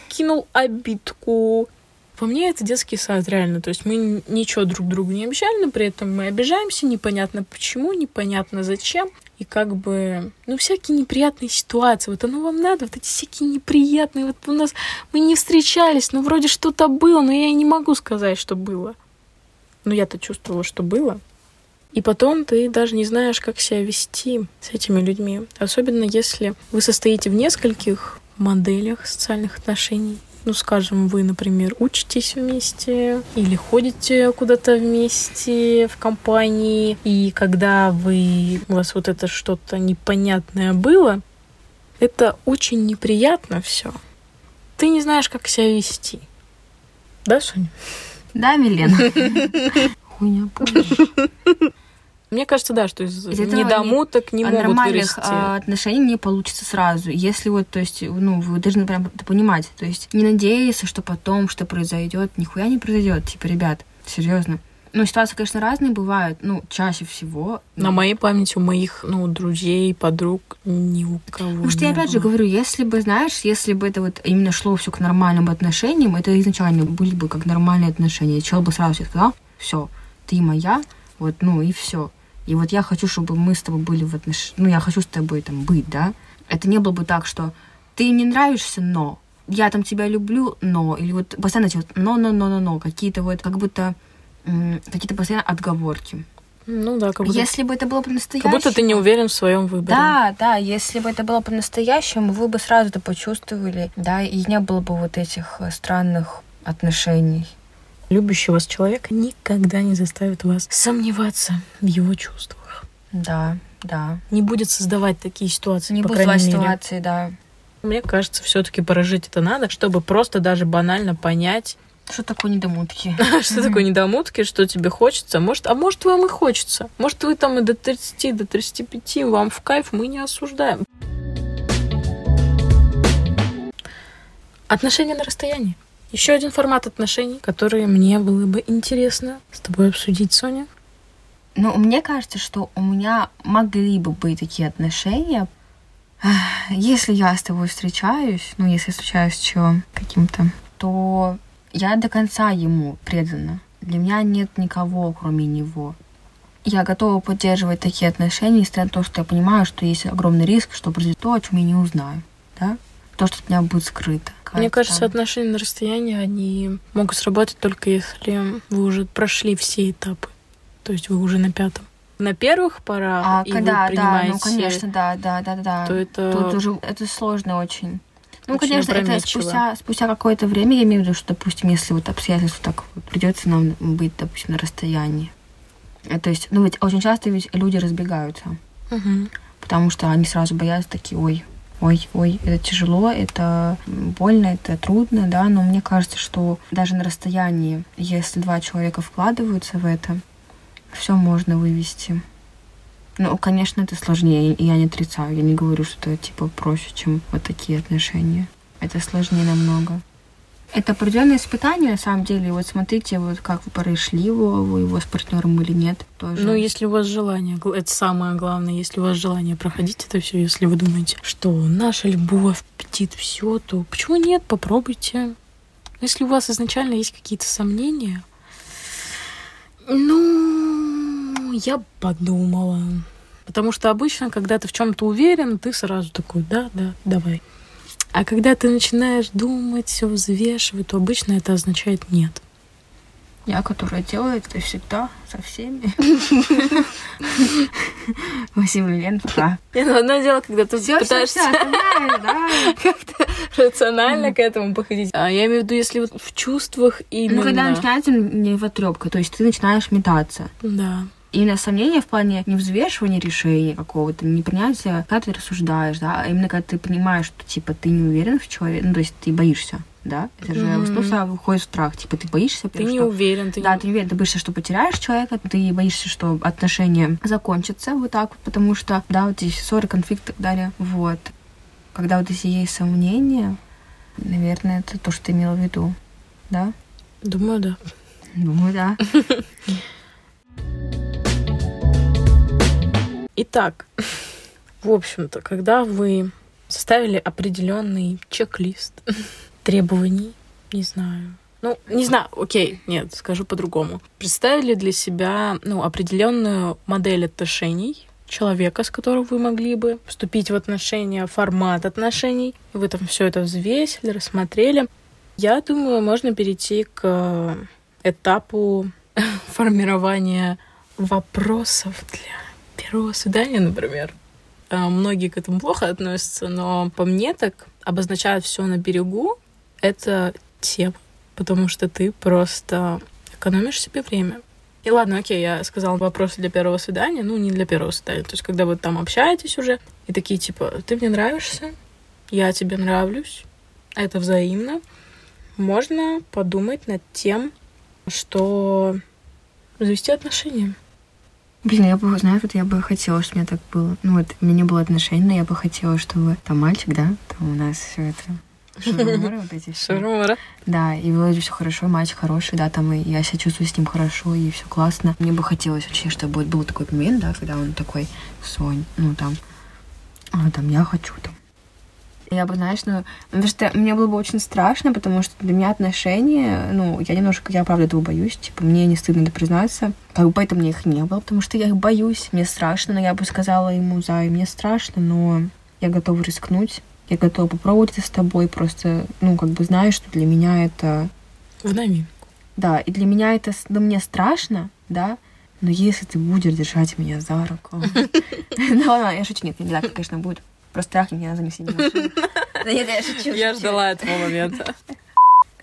Кинул обидку. По мне это детский сад, реально. То есть мы ничего друг другу не обещали, но при этом мы обижаемся, непонятно почему, непонятно зачем. И как бы, ну, всякие неприятные ситуации. Вот оно вам надо, вот эти всякие неприятные. Вот у нас мы не встречались, ну, вроде что-то было, но я и не могу сказать, что было. Но я-то чувствовала, что было. И потом ты даже не знаешь, как себя вести с этими людьми. Особенно если вы состоите в нескольких моделях социальных отношений. Ну, скажем, вы, например, учитесь вместе или ходите куда-то вместе в компании, и когда вы, у вас вот это что-то непонятное было, это очень неприятно все. Ты не знаешь, как себя вести. Да, Соня? Да, Милена? *laughs* Хуйня *laughs* полная. Мне кажется, да, что из Из недомуток не А могут нормальных вырасти. а, отношений не получится сразу. Если вот, то есть, ну, вы должны прям это понимать. То есть не надеяться, что потом что произойдет. Нихуя не произойдет. Типа, ребят, серьезно. Ну, ситуации, конечно, разные бывают. Ну, чаще всего. На моей памяти у моих, ну, друзей, подруг ни у кого Потому что я не опять же было. говорю, если бы, знаешь, если бы это вот именно шло все к нормальным отношениям, это изначально были бы как нормальные отношения. Человек бы сразу себе сказал, все, ты моя, вот, ну и все. И вот я хочу, чтобы мы с тобой были в отношениях, ну, я хочу с тобой там быть, да. Это не было бы так, что ты мне нравишься, но я там тебя люблю, но, или вот постоянно эти вот но, но, но, но, но, какие-то вот, как будто какие-то постоянно отговорки. Ну да, как будто, Если бы это было по-настоящему... как будто ты не уверен в своем выборе. Да, да, если бы это было по-настоящему, вы бы сразу это почувствовали, да, и не было бы вот этих э, странных отношений. Любящий вас человека никогда не заставит вас сомневаться в его чувствах. Да, да. Не будет создавать такие ситуации, Не по будет мере. ситуации, да. Мне кажется, все-таки прожить это надо, чтобы просто даже банально понять, Что такое недомутки? *laughs* что такое недомутки, что тебе хочется. Может, а может, вам и хочется. Может, вы там и до 30, до 35, вам в кайф, мы не осуждаем. Отношения на расстоянии. Еще один формат отношений, который мне было бы интересно с тобой обсудить, Соня. Ну, мне кажется, что у меня могли бы быть такие отношения, если я с тобой встречаюсь, ну, если встречаюсь с человеком каким-то, то я до конца ему предана. Для меня нет никого, кроме него. Я готова поддерживать такие отношения, несмотря на то, что я понимаю, что есть огромный риск, что произойдет то, о чем я не узнаю. Да? То, что от меня будет скрыто. Мне кажется, отношения на расстоянии, они могут сработать только если вы уже прошли все этапы. То есть вы уже на пятом. На первых порах, А и когда, вы да, принимаете, ну, конечно, да, да, да, да, да. то это Тут уже это сложно очень. Ну, Очень конечно, это спустя, спустя какое-то время, я имею в виду, что, допустим, если вот обстоятельства так вот, придется нам быть, допустим, на расстоянии. Э, То есть, ну, ведь очень часто ведь люди разбегаются, Мгм. потому что они сразу боятся такие, ой, ой, ой, это тяжело, это больно, это трудно, да, но мне кажется, что даже на расстоянии, если два человека вкладываются в это, все можно вывести. Ну, конечно, это сложнее, и я не отрицаю, я не говорю, что это типа проще, чем вот такие отношения. Это сложнее намного. Это определенное испытание, на самом деле. Вот смотрите, вот как вы прошли его, вы его с партнером или нет. Тоже. Ну, если у вас желание, это самое главное, если у вас желание проходить это все, если вы думаете, что наша любовь, аппетит, все, то почему нет, попробуйте. Если у вас изначально есть какие-то сомнения, ну, я подумала. Потому что обычно, когда ты в чем-то уверен, ты сразу такой, да, да, давай. А когда ты начинаешь думать, все взвешивать, то обычно это означает нет. Я, которая делает это всегда со всеми. Да. Не, ну, одно дело, когда ты Все, пытаешься *laughs* как-то рационально к этому походить. А я имею в виду, если вот в чувствах именно... Ну, когда начинается нервотрепка, то есть ты начинаешь метаться. Да. Именно сомнения в плане не взвешивания решения какого-то, не принятия, когда ты рассуждаешь, да, а именно когда ты понимаешь, что, типа, ты не уверен в человеке, ну, то есть ты боишься, да, это же в основном сразу выходит страх, типа, ты боишься, Ты что- не уверен, ты Да, не... ты не уверен, ты боишься, что потеряешь человека, ты боишься, что отношения закончатся вот так, вот, потому что, да, вот эти ссоры, конфликты и так далее. Вот. Когда вот эти есть сомнения, наверное, это то, что ты имела в виду. Да? Думаю, да. Думаю, да. *laughs* Итак, в общем-то, когда вы составили определенный чек-лист требований, не знаю, ну, не знаю, окей, нет, скажу по-другому. Представили для себя, ну, определенную модель отношений человека, с которым вы могли бы вступить в отношения, формат отношений. Вы там все это взвесили, рассмотрели. Я думаю, можно перейти к этапу *laughs* формирования вопросов для первого свидания, например. А, Многие к этому плохо относятся, но по мне так обозначают все на берегу. Это тема, потому что ты просто экономишь себе время. И ладно, окей, я сказала вопросы для первого свидания, ну, не для первого свидания. То есть, когда вы там общаетесь уже, и такие, типа, ты мне нравишься, я тебе нравлюсь, это взаимно. Можно подумать над тем, что завести отношения. Блин, я бы, знаешь, вот я бы хотела, чтобы у меня так было. Ну вот, у меня не было отношений, но я бы хотела, чтобы там мальчик, да, там у нас все это шурмуры вот эти все. Да, и вроде все хорошо, мальчик хороший, да, там и я себя чувствую с ним хорошо, и все классно. Мне бы хотелось вообще, чтобы вот был такой момент, да, когда он такой, Сонь, ну там, а, там, я хочу там. Я бы, знаешь, ну, потому что мне было бы очень страшно, потому что для меня отношения, ну, я немножко, я правда этого боюсь, типа, мне не стыдно это признаться, как бы поэтому мне их не было, потому что я их боюсь, мне страшно, но я бы сказала ему, Зай, мне страшно, но я готова рискнуть, я готова попробовать это с тобой, просто, ну, как бы знаешь, что для меня это В новинку. да, и для меня это, да, мне страшно, да, но если ты будешь держать меня за руку... *laughs* *laughs* Ну ладно, я шучу, нет, не так, конечно, будет. Просто трахни меня за. Да нет, я шучу. Я ждала этого момента.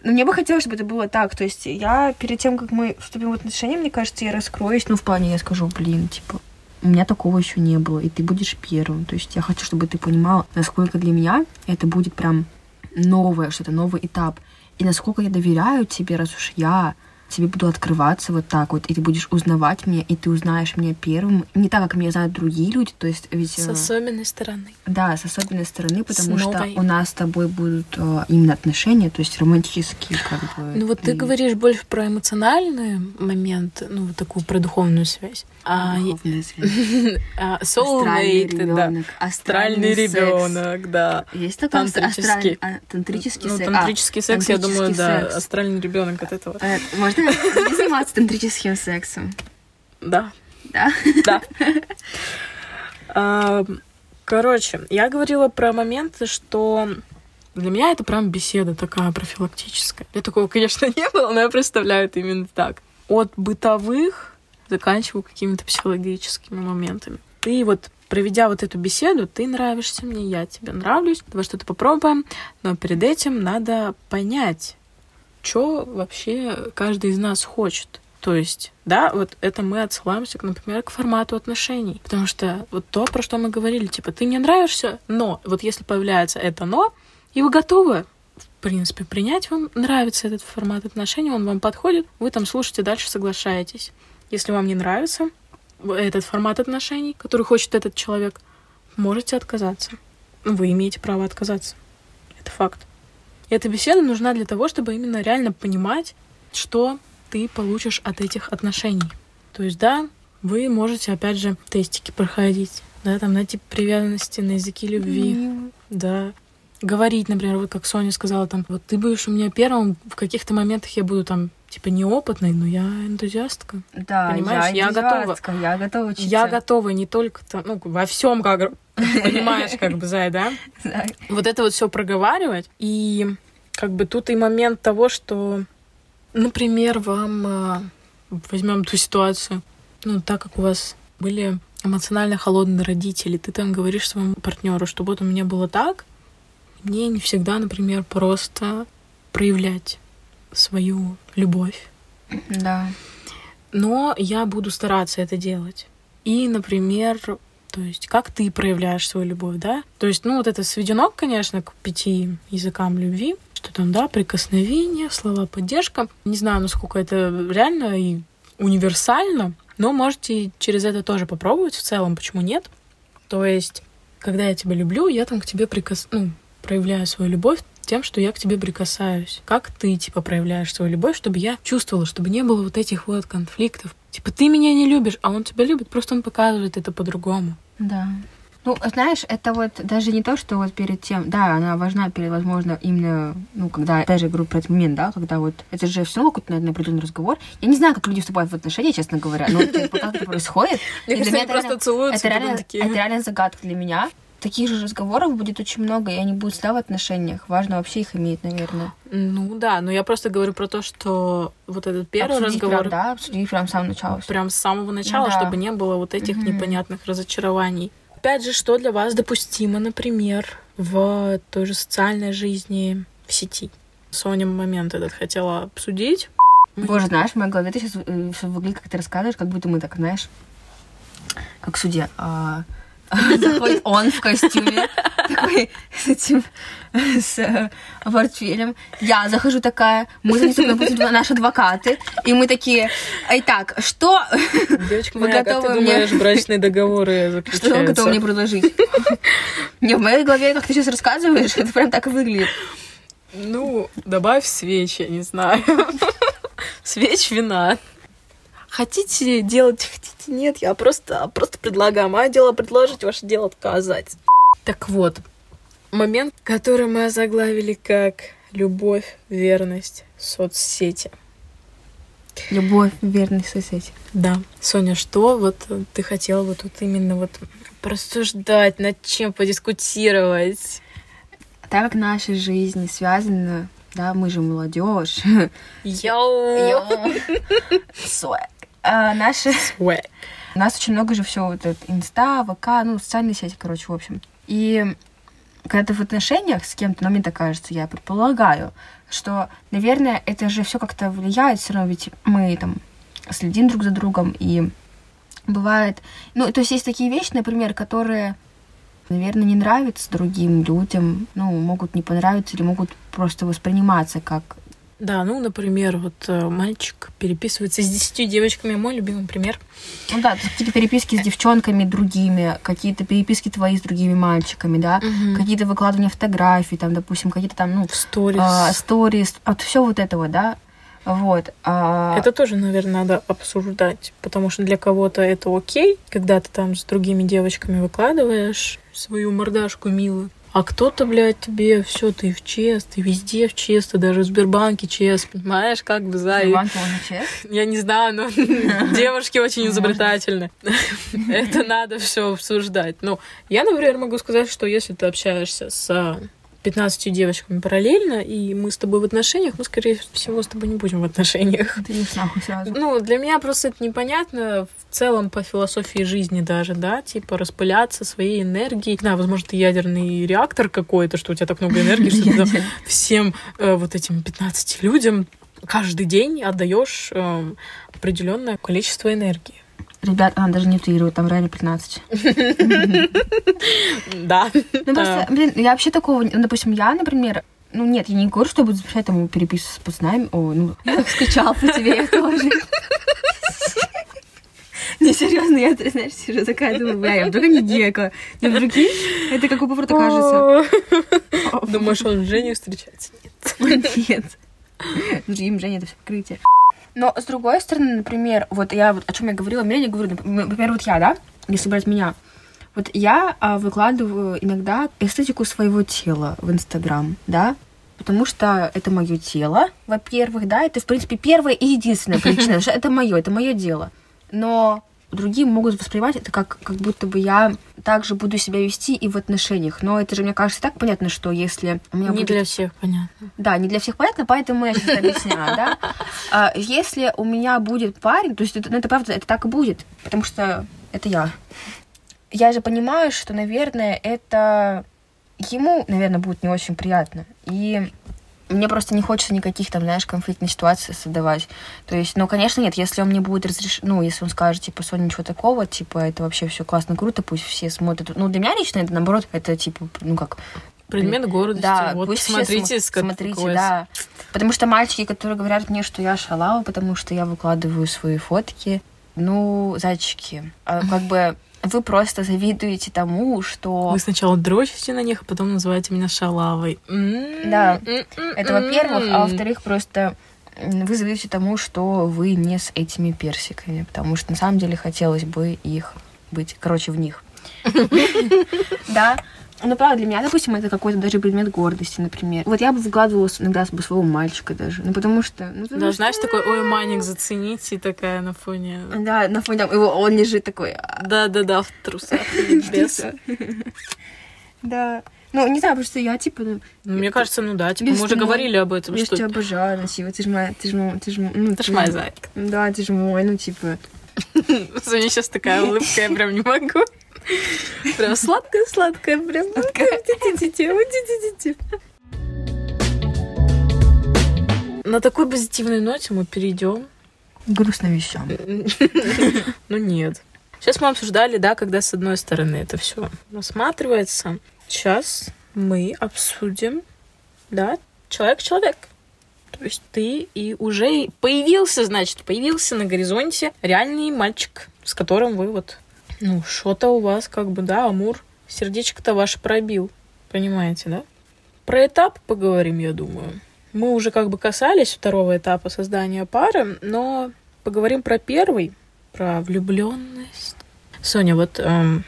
Но мне бы хотелось, чтобы это было так. То есть я перед тем, как мы вступим в отношения, мне кажется, я раскроюсь. Ну, в плане, я скажу, блин, типа, у меня такого еще не было, и ты будешь первым. То есть я хочу, чтобы ты понимала, насколько для меня это будет прям новое, что-то новый этап. И насколько я доверяю тебе, раз уж я тебе буду открываться вот так вот, и ты будешь узнавать меня, и ты узнаешь меня первым. Не так, как меня знают другие люди, то есть ведь... С э, особенной стороны. да, с особенной стороны, потому С что новой. у нас с тобой будут э, именно отношения, то есть романтические, как бы. Ну вот ты и говоришь больше про эмоциональный момент, ну вот такую про духовную связь. А, духовная связь. *laughs* а Астральный soulmate, да. ребенок, Астральный да. Есть такой астра- Тантрический. астраль- а, тантрический Ну, секс. тантрический секс, я думаю, да, астральный ребенок от этого. Э, можно *laughs* не заниматься тантрическим сексом? Да, Да? да. *laughs* Короче, я говорила про моменты, что для меня это прям беседа такая профилактическая. Я такого, конечно, *laughs* не было, но я представляю это именно так. От бытовых заканчиваю какими-то психологическими моментами. Ты вот проведя вот эту беседу, ты нравишься мне, я тебе нравлюсь, давай что-то попробуем, но перед этим надо понять, что вообще каждый из нас хочет. То есть, да, вот это мы отсылаемся, например, к формату отношений. Потому что вот то, про что мы говорили, типа, ты мне нравишься, но вот если появляется это но, и вы готовы, в принципе, принять вам нравится этот формат отношений, он вам подходит, вы там слушаете, дальше соглашаетесь. Если вам не нравится этот формат отношений, который хочет этот человек, можете отказаться. Вы имеете право отказаться. Это факт. И эта беседа нужна для того, чтобы именно реально понимать, что ты получишь от этих отношений. То есть, да, вы можете, опять же, тестики проходить, да, там на тип привязанности, на языки любви, да, говорить, например, вот как Соня сказала, там, вот ты будешь у меня первым, в каких-то моментах я буду там, типа, неопытной, но я энтузиастка. Да, Понимаешь, я готова. энтузиастка, Я готова учиться. Я готова не только там, ну, во всем, как *laughs* понимаешь, как бы, Зай, да? Да. Вот это вот все проговаривать. И как бы тут и момент того, что, например, вам возьмем ту ситуацию, ну, так как у вас были эмоционально холодные родители, ты там говоришь своему партнеру, что вот у меня было так, мне не всегда, например, просто проявлять свою любовь. Да. Но я буду стараться это делать. И, например, то есть как ты проявляешь свою любовь, да? То есть, ну, вот это сведено, конечно, к пяти языкам любви, что там, да, прикосновение, слова поддержка. Не знаю, насколько это реально и универсально, но можете через это тоже попробовать в целом, почему нет. То есть, когда я тебя люблю, я там к тебе прикос... ну, проявляю свою любовь тем, что я к тебе прикасаюсь. Как ты, типа, проявляешь свою любовь, чтобы я чувствовала, чтобы не было вот этих вот конфликтов. Типа, ты меня не любишь, а он тебя любит, просто он показывает это по-другому. Да. Ну, знаешь, это вот даже не то, что вот перед тем, да, она важна перед, возможно, именно, ну, когда, даже говорю про этот момент, да, когда вот, это же все равно какой-то, наверное, определенный разговор. Я не знаю, как люди вступают в отношения, честно говоря, но типа, как это происходит. Мне кажется, они просто целуются, это реально загадка для меня. Таких же разговоров будет очень много, и они будут всегда в отношениях. Важно вообще их иметь, наверное. Ну да, но я просто говорю про то, что вот этот первый Обсудить разговор прям, да, обсудить прям с самого начала. прям с самого начала, Ну да. чтобы не было вот этих Мгм. непонятных разочарований. Опять же, что для вас допустимо, например, в той же социальной жизни в сети? Соня момент этот хотела обсудить. Боже, знаешь, в моей голове ты сейчас все выглядит, как ты рассказываешь, как будто мы так, знаешь, как суде. а, *laughs* Заходит он в костюме, такой с этим, с э, портфелем. Я захожу такая, мы допустим, наши адвокаты, и мы такие, итак, что, Девочка Вы моя, как готовы ты мне- думаешь, брачные договоры что он готов мне заключаются? предложить? Не, в моей голове, как ты сейчас рассказываешь, это прям так и выглядит. Ну, добавь свечи, не знаю. *laughs* Свеч вина. Хотите делать, хотите нет, я просто, просто предлагаю. Мое дело предложить, ваше дело отказать. Так вот, момент, который мы озаглавили как любовь, верность, соцсети. Любовь, верность, соцсети. Да. Соня, что вот ты хотела вот тут именно вот просуждать, над чем подискутировать? Так как наша жизнь связана, да, мы же молодежь. Йоу! Swag. А, Наши Swag. У нас очень много же всего вот это инста, ВК, ну, социальные сети, короче, в общем. И когда ты в отношениях с кем-то, но мне так кажется, я предполагаю, что, наверное, это же все как-то влияет, все равно ведь мы там следим друг за другом, и бывает... Ну, то есть есть такие вещи, например, которые, наверное, не нравятся другим людям, ну, могут не понравиться или могут просто восприниматься как Да, ну, например, вот э, мальчик переписывается с десятью девочками, мой любимый пример. Ну да, какие-то переписки с девчонками другими, какие-то переписки твои с другими мальчиками, да, какие-то выкладывания фотографий, там, допустим, какие-то там, ну, сторис. а, сторис, вот все вот этого, да, вот. а, Это тоже, наверное, надо обсуждать, потому что для кого-то это окей, когда ты там с другими девочками выкладываешь свою мордашку милую. А кто-то, блядь, тебе все, ты в ЧС, ты везде в ЧС, ты даже в Сбербанке ЧС, понимаешь, как бы за... в банке можно честно. Я не знаю, но *laughs* девушки очень изобретательны. *laughs* Это надо все обсуждать. Ну, я, например, могу сказать, что если ты общаешься с 15 девочками параллельно, и мы с тобой в отношениях, мы, скорее всего, с тобой не будем в отношениях. Ты не нахуй сразу. Ну, для меня просто это непонятно в целом по философии жизни даже, да, типа распыляться своей энергией. Не знаю, возможно, ты ядерный реактор какой-то, что у тебя так много энергии, что ты всем э, вот этим 15 людям каждый день отдаешь э, определенное количество энергии. Ребят, она даже не утрирует, там реально 15. *laughs* Да. Ну просто, блин, я вообще такого, ну, допустим, я, например, ну нет, я не говорю, что я буду запрещать там переписку с пацанами. О, ну, я так скучал по тебе, я тоже. *laughs* Не, серьезно, я, знаешь, сижу такая, думаю, бля, я вдруг не гека. Ну, прикинь, это как у поворота кажется. Думаешь, он с Женей встречается? *laughs* Нет. Нет. Им Женя, это все покрытие. Но, с другой стороны, например, вот я, вот о чем я говорила, я не говорю, например, вот я, да, если брать меня, вот я а, выкладываю иногда эстетику своего тела в Инстаграм, да, потому что это мое тело, во-первых, да, это, в принципе, первая и единственная причина, *laughs* что это мое, это мое дело. Но другие могут воспринимать это как, как будто бы я также буду себя вести и в отношениях. Но это же, мне кажется, так понятно, что если у меня Не будет... для всех, понятно. Да, не для всех понятно, поэтому я сейчас объясняю, да. А, Если у меня будет парень, то есть это, ну, это правда, это так и будет, потому что это я. Я же понимаю, что, наверное, это ему, наверное, будет не очень приятно. И мне просто не хочется никаких там, знаешь, конфликтных ситуаций создавать. То есть, ну, конечно, нет, если он мне будет разрешить, ну, если он скажет, типа, Соня, ничего такого, типа, это вообще все классно, круто, пусть все смотрят. Ну, для меня лично это, наоборот, это, типа, ну, как, Предмет гордости. да, вот пусть все смотрите, смо- с как- смотрите, какой да. Потому что мальчики, которые говорят мне, что я шалава, потому что я выкладываю свои фотки, ну, зайчики, а, как бы вы просто завидуете тому, что... Вы сначала дрочите на них, а потом называете меня шалавой. Да, это во-первых, а во-вторых, просто вы завидуете тому, что вы не с этими персиками, потому что на самом деле хотелось бы их быть, короче, в них. *laughs* Да. Ну, правда, для меня, допустим, это какой-то даже предмет гордости, например. Вот я бы выкладывала с- иногда бы своего мальчика даже. Ну, потому что... Ну, потому Да, что- знаешь, такой, ой, маник, зацените, и такая на фоне... Да, на фоне его он лежит такой. Да-да-да, в трусах. *laughs* без. Да. Ну, не знаю, просто я, типа, ну, Ну, Мне кажется, ну да, типа, мы уже говорили об этом, я что... тебя обожаю, ну, типа, ты ж моя, ты ж мой, ты ж мой, ну, Ты ж моя зайка. Да, ты ж мой, ну, типа. *laughs* Соня сейчас такая улыбка, я прям не могу. Прям сладкая-сладкая, прям. Ти-ти-ти-ти. На такой позитивной ноте мы перейдем. Грустным вещам. *laughs* Ну нет. Сейчас мы обсуждали, да, когда с одной стороны это все рассматривается. Сейчас мы обсудим, да, человек-человек. То есть ты и уже появился, значит, появился на горизонте реальный мальчик, с которым вы вот, ну, что-то у вас как бы, да, Амур, сердечко-то ваше пробил. Понимаете, да? Про этап поговорим, я думаю. Мы уже как бы касались второго этапа создания пары, но поговорим про первый, про влюбленность. Соня, вот эм,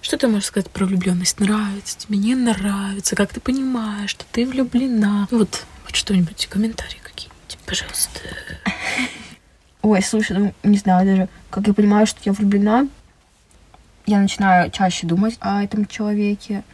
что ты можешь сказать про влюбленность? Нравится тебе, не нравится? Как ты понимаешь, что ты влюблена? Ну Вот, вот что-нибудь, комментарии какие-нибудь, пожалуйста. *laughs* Ой, слушай, ну, не знаю даже, как я понимаю, что я влюблена, я начинаю чаще думать о этом человеке,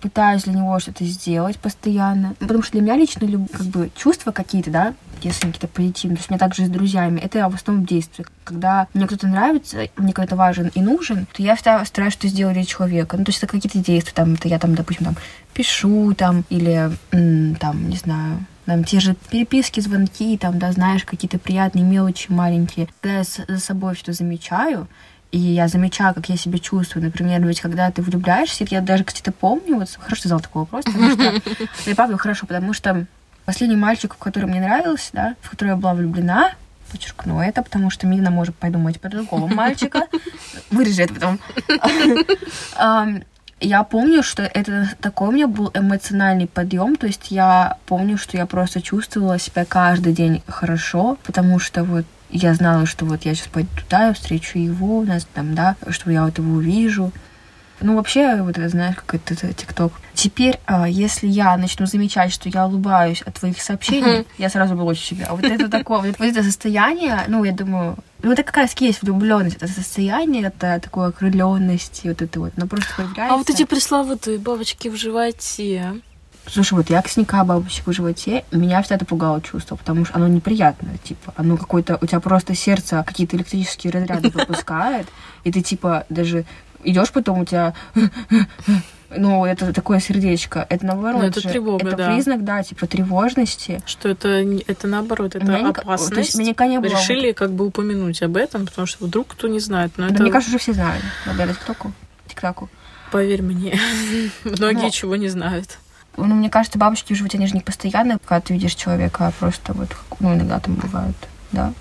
пытаюсь для него что-то сделать постоянно. Ну, Потому что для меня лично как бы чувства какие-то, да, если какие-то позитивные, то есть у меня также с друзьями, это в основном действие. Когда мне кто-то нравится, мне кто-то важен и нужен, то я всегда стараюсь что сделать для человека. Ну, то есть это какие-то действия, там, это я там, допустим, там, пишу, там, или, там, не знаю, там, те же переписки, звонки, там, да, знаешь, какие-то приятные мелочи маленькие. Когда я за собой что замечаю, и я замечаю, как я себя чувствую. Например, ведь когда ты влюбляешься, я даже, кстати, помню, вот хорошо задал такой вопрос, потому что, *laughs* это правда хорошо, потому что последний мальчик, который мне нравился, да, в который я была влюблена, подчеркну это, потому что Мина может подумать про другого мальчика. *laughs* Вырежи это потом. *laughs* Я помню, что это такой у меня был эмоциональный подъем, то есть я помню, что я просто чувствовала себя каждый день хорошо, потому что вот я знала, что вот я сейчас пойду туда, я встречу его, у нас там, да, что я вот его увижу. Ну, вообще, вот знаешь, как это, это ТикТок. Теперь, а, если я начну замечать, что я улыбаюсь от твоих сообщений, я сразу блочу себя. А вот это такое, вот это состояние, ну, я думаю, ну, это как раз есть влюбленность, это состояние, это такое окрыленность, вот это вот, оно просто появляется. А вот эти пресловутые бабочки в животе. Слушай, вот я косняка бабочек в животе, меня всегда это пугало чувство, потому что оно неприятное, типа, оно какое-то, у тебя просто сердце какие-то электрические разряды *laughs* выпускает, и ты, типа, даже идешь потом, у тебя *laughs* ну, это такое сердечко. Это наоборот. Ну, это же. тревога, Это да. признак, да, типа тревожности. Что это, это наоборот, это меня опасность. то есть меня никогда не было Решили как бы упомянуть об этом, потому что вдруг кто не знает. Но Да, это, мне кажется, уже все знают. Благодаря ТикТоку. ТикТоку. поверь мне, *laughs* многие чего не знают. Ну, мне кажется, бабочки в животе, они же не постоянно, когда ты видишь человека, а просто вот, ну, иногда там бывают, да?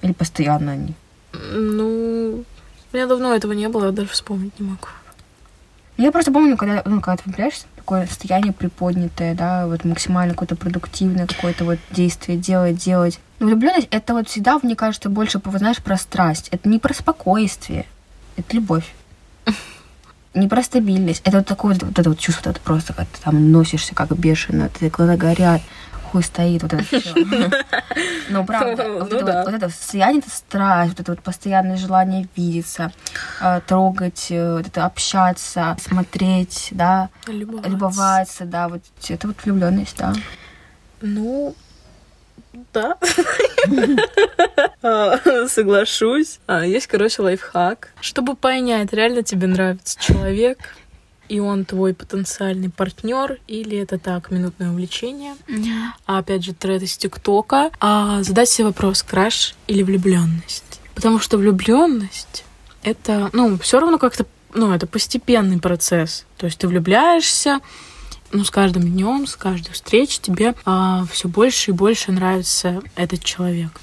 Или постоянно они. Ну, У меня давно этого не было, я даже вспомнить не могу. Я просто помню, когда, ну, когда ты влюбляешься, такое состояние приподнятое, да, вот максимально какое-то продуктивное какое-то вот действие делать, делать. Но влюбленность это вот всегда, мне кажется, больше, знаешь, про страсть. Это не про спокойствие, это любовь. Не про стабильность. Это вот такое вот, вот это вот чувство, вот это просто, когда ты там носишься как бешено, твои глаза горят, хуй стоит, вот это все. *laughs* Но правда, Ну вот это вот- это состояние, это страсть, вот это вот постоянное желание видеться, э, трогать, э, вот это общаться, смотреть, да, любоваться, да, вот это вот влюбленность, да. Ну, да. А, Соглашусь. А, Есть, короче, лайфхак. Чтобы понять, реально тебе нравится человек, и он твой потенциальный партнер, или это так, минутное увлечение. А опять же, тред из ТикТока. А задать себе вопрос, краш или влюбленность. Потому что влюбленность это, ну, все равно как-то, ну, это постепенный процесс. То есть ты влюбляешься, ну, с каждым днем, с каждой встречи тебе все больше и больше нравится этот человек.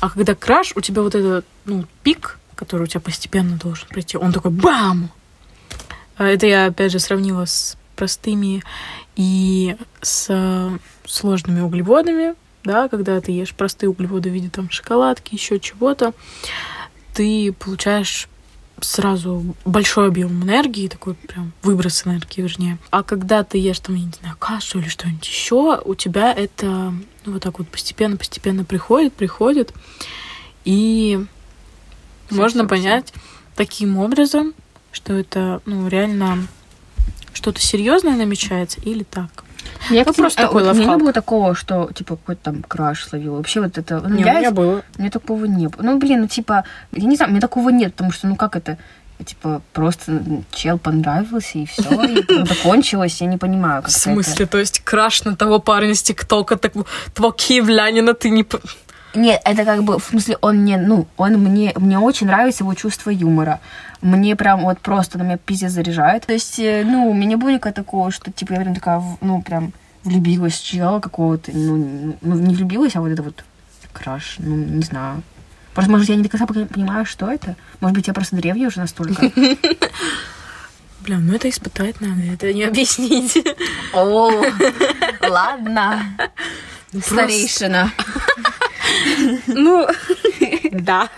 А когда краш, у тебя вот этот, ну, пик, который у тебя постепенно должен прийти, он такой бам! А Это я, опять же, сравнила с простыми и с э, сложными углеводами, да, когда ты ешь простые углеводы в виде там шоколадки, еще чего-то, ты получаешь сразу большой объем энергии, такой прям выброс энергии, вернее. А когда ты ешь там, я не знаю, кашу или что-нибудь еще, у тебя это ну, вот так вот постепенно-постепенно приходит, приходит. И можно всё, понять таким образом, что это ну, реально что-то серьезное намечается или так. Я Ну, просто такой у меня не было такого, что, типа, какой-то там краш словил. Вообще вот это... ну, Не, у я- меня было. У меня такого не было. Ну, блин, ну, типа, я не знаю, у меня такого нет, потому что, ну, как это? Типа, просто чел понравился, и все, и *laughs* ну, закончилось, я не понимаю, как В смысле, то есть краш на того парня с ТикТока, так твоего киевлянина ты не... Нет, это как бы, в смысле, он мне, ну, он мне, мне очень нравится его чувство юмора. Мне прям вот просто на меня пиздец заряжает. То есть, э, ну, у меня не было никакого такого, что, типа, я прям такая, ну, прям влюбилась в чела какого-то, ну, ну, ну, не влюбилась, а вот это вот краш, ну, не знаю. Просто, может, я не до конца понимаю, что это. Может быть, я просто древняя уже настолько. *laughs* Бля, ну это испытать надо, это не объяснить. О, ладно. Старейшина. *laughs* Ну, *laughs* да.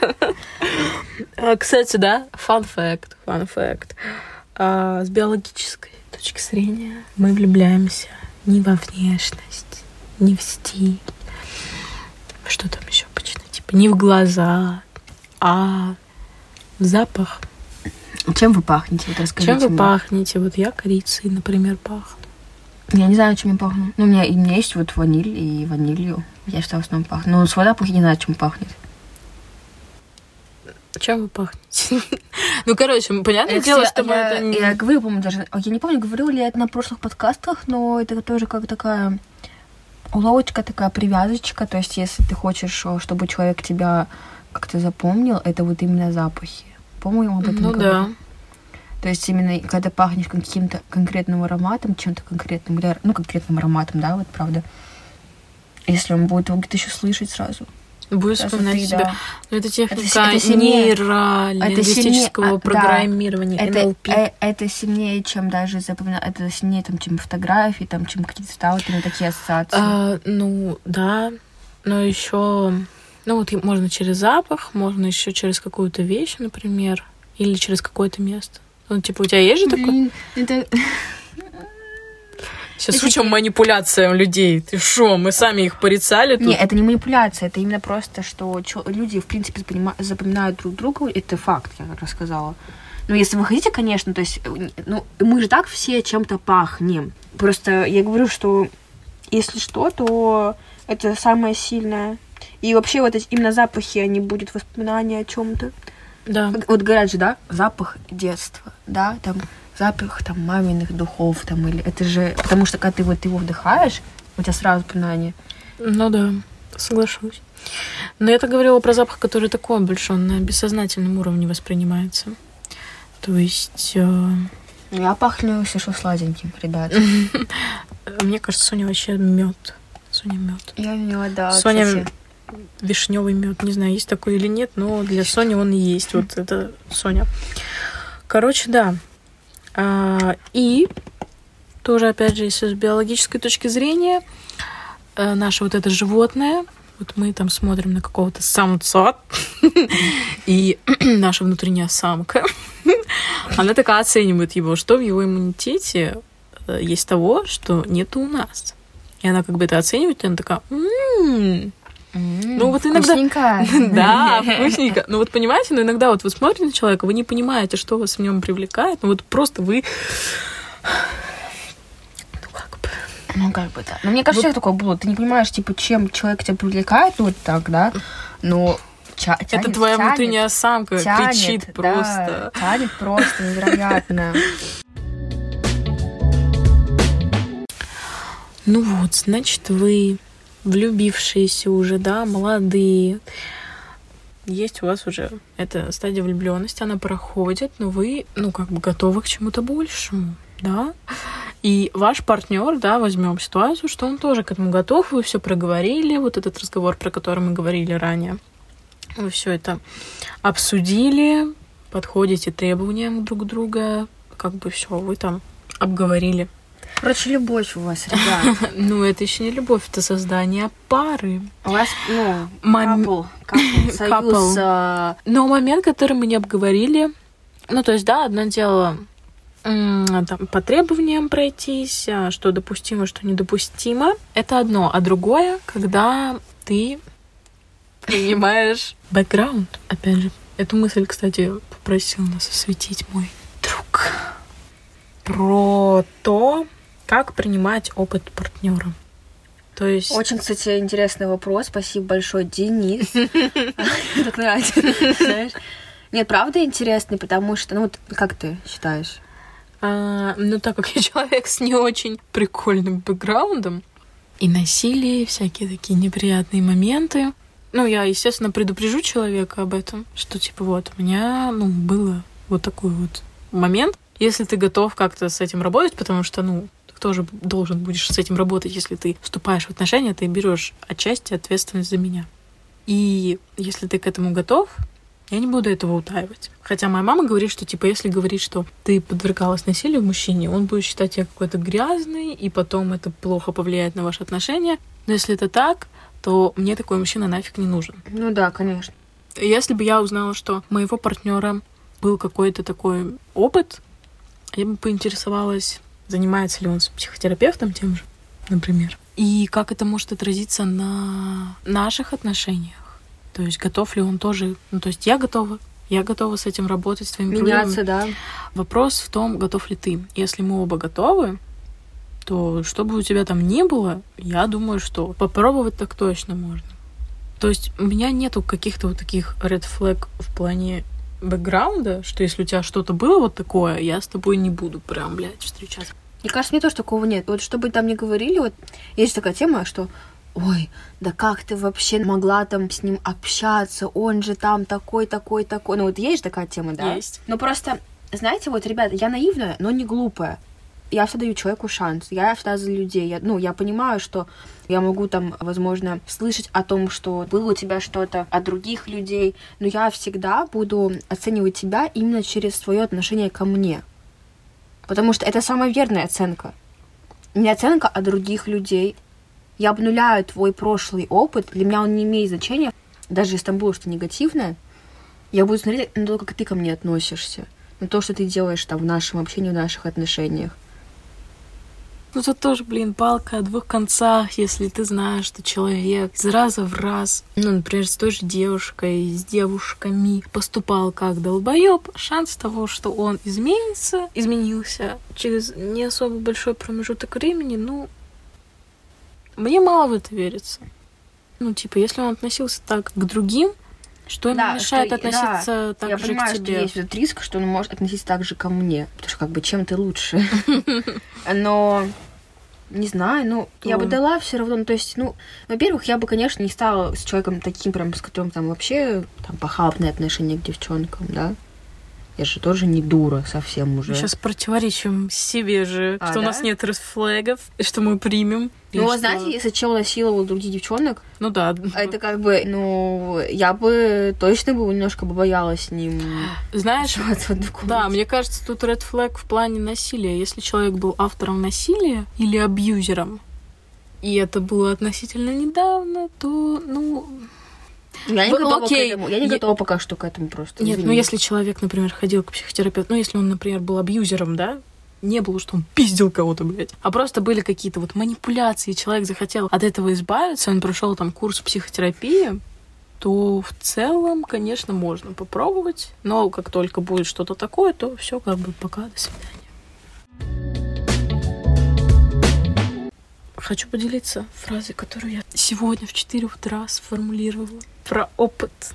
А, Кстати, да, fact, fun fact. А, С биологической точки зрения мы влюбляемся не во внешность, не в стиль. Что там еще обычно? Типа не в глаза, а в запах. Чем вы пахнете? Вот расскажите Чем вы пахнете? Вот я корицей, например, пахну. Я не знаю, чем я пахну. Ну, у меня, у меня есть вот ваниль и ванилью. Я что в основном пахну. Но с запах я не знаю, чем пахнет. Чем вы пахнете? Ну, короче, понятное Это дело, что мы я, это не- я говорю, по-моему, даже... Я не помню, говорила ли я это на прошлых подкастах, но это тоже как такая уловочка, такая привязочка. То есть, если ты хочешь, чтобы человек тебя как-то запомнил, это вот именно запахи. По-моему, об этом Ну говорила. да. То есть именно когда пахнешь каким-то конкретным ароматом, чем-то конкретным, ну, конкретным ароматом, да, вот правда. Если он будет его где-то еще слышать сразу. Будет вспоминать ты, себя. да. Но это техника это сильнее. нейролингвистического Это сильнее, а, да. программирования, Это, НЛП. э, это сильнее, чем даже запоминать, это сильнее, там, чем фотографии, там, чем какие-то сталкеры, такие ассоциации. А, ну, да. Но еще, ну вот можно через запах, можно еще через какую-то вещь, например, или через какое-то место. Ну, типа, у тебя есть же такое? Блин, это... Сейчас учим манипуляциям людей. Ты шо, мы сами их порицали тут? Не, это не манипуляция, это именно просто, что люди, в принципе, запоминают друг друга. Это факт, я как рассказала. Ну, если вы хотите, конечно, то есть, э, ну, мы же так все чем-то пахнем. Просто я говорю, что если что, то это самое сильное. И вообще вот эти именно запахи, они будут воспоминания о чем-то. Да. Вот говорят же, да, запах детства, да, там запах там маминых духов, там, или это же, потому что когда ты вот его вдыхаешь, у тебя сразу воспоминания. Ну да, соглашусь. Но я-то говорила про запах, который такой больше, он на бессознательном уровне воспринимается. То есть, э, Ну, Я пахну все, что сладеньким, ребят. *laughs* мне кажется, Соня вообще мед. Соня мед. Я него, да, Соня, вишневый мед. Не знаю, есть такой или нет, но для Сони он и есть. Вот это Соня. Короче, да. А, и тоже, опять же, если с биологической точки зрения, э, наше вот это животное, вот мы там смотрим на какого-то самца, *laughs* и *clears throat* наша внутренняя самка, *laughs* она такая оценивает его, что в его иммунитете э, есть того, что нету у нас. И она как бы это оценивает, и она такая, «М, Ну вот иногда- Вкусненько. *laughs* да, *laughs* вкусненько. Ну вот понимаете, но иногда вот вы смотрите на человека, вы не понимаете, что вас в нем привлекает, ну вот просто вы... *sighs* Ну как бы... Ну, как бы, да. Но мне кажется, всех такое было. Ты не понимаешь, типа, чем человек тебя привлекает, ну, вот так, да? Но ча- Это тянет- твоя тянет, внутренняя самка тянет, кричит да, просто. тянет просто невероятно. *laughs* Ну вот, значит, вы влюбившиеся уже, да, молодые. Есть у вас уже эта стадия влюбленности, она проходит, но вы, ну, как бы готовы к чему-то большему, да? И ваш партнер, да, возьмем ситуацию, что он тоже к этому готов, вы все проговорили, вот этот разговор, про который мы говорили ранее. Вы все это обсудили, подходите требованиям друг друга, как бы все, вы там обговорили. Короче, любовь у вас, ребят. *laughs* Ну, это еще не любовь, это создание пары. У вас, ну, капл, *laughs* капл, а, Но момент, который мы не обговорили, ну, то есть, да, одно дело там, по требованиям пройтись, а, что допустимо, что недопустимо, это одно. А другое, когда ты принимаешь *laughs* бэкграунд, опять же. Эту мысль, кстати, попросил нас осветить мой друг. Про то, как принимать опыт партнера. То есть... Очень, кстати, интересный вопрос. Спасибо большое, Денис. *laughs* Так нравится, знаешь. Нет, правда интересный, потому что, ну вот, как ты считаешь? А, ну, так как я человек с не очень прикольным бэкграундом, и насилие, и всякие такие неприятные моменты. Ну, я, естественно, предупрежу человека об этом, что, типа, вот, у меня, ну, было вот такой вот момент. Если ты готов как-то с этим работать, потому что, ну, тоже должен будешь с этим работать, если ты вступаешь в отношения, ты берешь отчасти ответственность за меня. И если ты к этому готов, я не буду этого утаивать. Хотя моя мама говорит, что, типа, если говорить, что ты подвергалась насилию мужчине, он будет считать тебя какой-то грязный, и потом это плохо повлияет на ваши отношения. Но если это так, то мне такой мужчина нафиг не нужен. Ну да, конечно. Если бы я узнала, что у моего партнера был какой-то такой опыт, я бы поинтересовалась, занимается ли он с психотерапевтом тем же, например. И как это может отразиться на наших отношениях. То есть готов ли он тоже... Ну, то есть я готова. Я готова с этим работать, с твоими проблемами. Меняться, да. Вопрос в том, готов ли ты. Если мы оба готовы, то что бы у тебя там ни было, я думаю, что попробовать так точно можно. То есть у меня нету каких-то вот таких red flag в плане бэкграунда, что если у тебя что-то было вот такое, я с тобой не буду прям, блядь, встречаться. Мне кажется, мне тоже такого нет. Вот чтобы там не говорили, вот есть такая тема, что ой, да как ты вообще могла там с ним общаться, он же там такой, такой, такой. Ну вот есть такая тема, да? Есть. Ну просто, знаете, вот, ребята, я наивная, но не глупая. Я всегда даю человеку шанс. Я всегда за людей. Я, ну, я понимаю, что я могу там, возможно, слышать о том, что было у тебя что-то от других людей, но я всегда буду оценивать тебя именно через свое отношение ко мне. Потому что это самая верная оценка. Не оценка от других людей. Я обнуляю твой прошлый опыт. Для меня он не имеет значения. Даже если там было что-то негативное, я буду смотреть на то, как ты ко мне относишься. На то, что ты делаешь там в нашем общении, в наших отношениях. Ну, тут тоже, блин, палка о двух концах, если ты знаешь, что человек из раза в раз, ну, например, с той же девушкой, с девушками поступал как долбоеб, шанс того, что он изменится, изменился через не особо большой промежуток времени, ну, мне мало в это верится. Ну, типа, если он относился так к другим, что ему Да, мешает что- относиться так я же понимаю, к что тебе? есть этот риск, что он может относиться так же ко мне. Потому что как бы чем ты лучше. *laughs* Но не знаю, ну, я бы То- дала все равно. Ну, то есть, ну, во-первых, я бы, конечно, не стала с человеком таким, прям, с которым там вообще там похабные отношения к девчонкам, да. Я же тоже не дура совсем уже. Мы сейчас противоречим себе же, А, что у да? нас нет рефлегов, и что мы примем. Ну, что- знаете, если чел насиловал других девчонок, Ну да. это как бы, ну, я бы точно бы немножко бы боялась с ним Знаешь, да, мне кажется, тут red flag в плане насилия. Если человек был автором насилия или абьюзером, и это было относительно недавно, то, ну... Я не Ну, готова окей. к этому. Я не Я- готова пока что к этому просто. Нет, извини. ну если человек, например, ходил к психотерапевту, ну если он, например, был абьюзером, да, не было, что он пиздил кого-то, блядь. А просто были какие-то вот манипуляции, человек захотел от этого избавиться, он прошел там курс психотерапии, то в целом, конечно, можно попробовать. Но как только будет что-то такое, то все как бы пока, до свидания. Хочу поделиться фразой, которую я сегодня в 4 утра сформулировала. Про опыт.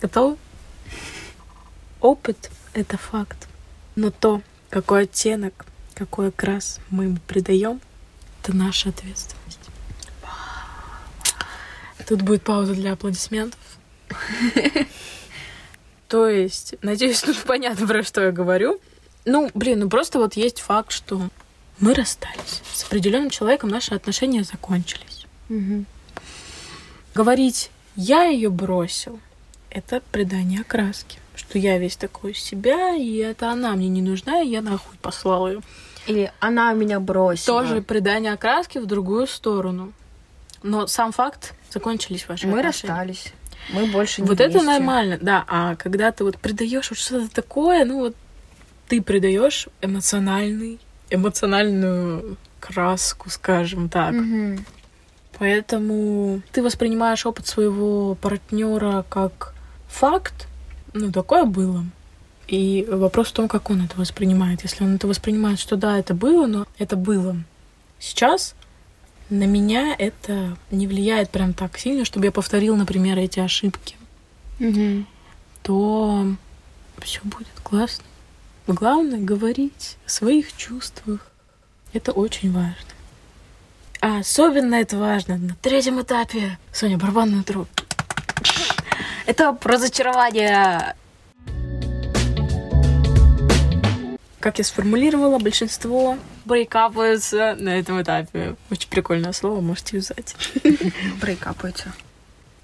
Готовы? Опыт — это факт. Но то, какой оттенок, какой окрас мы ему придаем, это наша ответственность. Тут будет пауза для аплодисментов. *laughs* То есть, надеюсь, тут понятно, про что я говорю. Ну, блин, ну просто вот есть факт, что мы расстались. С определенным человеком наши отношения закончились. Мгм. Говорить «я ее бросил» — это придание окраски. Что я весь такой из себя, и это она мне не нужна, и я нахуй послал ее. Или она меня бросила. Тоже придание окраски в другую сторону. Но сам факт закончились ваши Мы отношения. расстались. Мы больше не Вот это вместе. нормально, да. А когда ты вот придаешь вот что-то такое, ну вот ты придаешь эмоциональный, эмоциональную краску, скажем так. Мгм. Поэтому ты воспринимаешь опыт своего партнера как факт, ну такое было. И вопрос в том, как он это воспринимает. Если он это воспринимает, что да, это было, но это было. Сейчас на меня это не влияет прям так сильно, чтобы я повторил, например, эти ошибки Мгм. то все будет классно. Главное говорить о своих чувствах. Это очень важно. А особенно это важно на третьем этапе. Соня, барабанную. Это про разочарование. Как я сформулировала, большинство брейкапаются на этом этапе. Очень прикольное слово, можете юзать. Брейкапаются.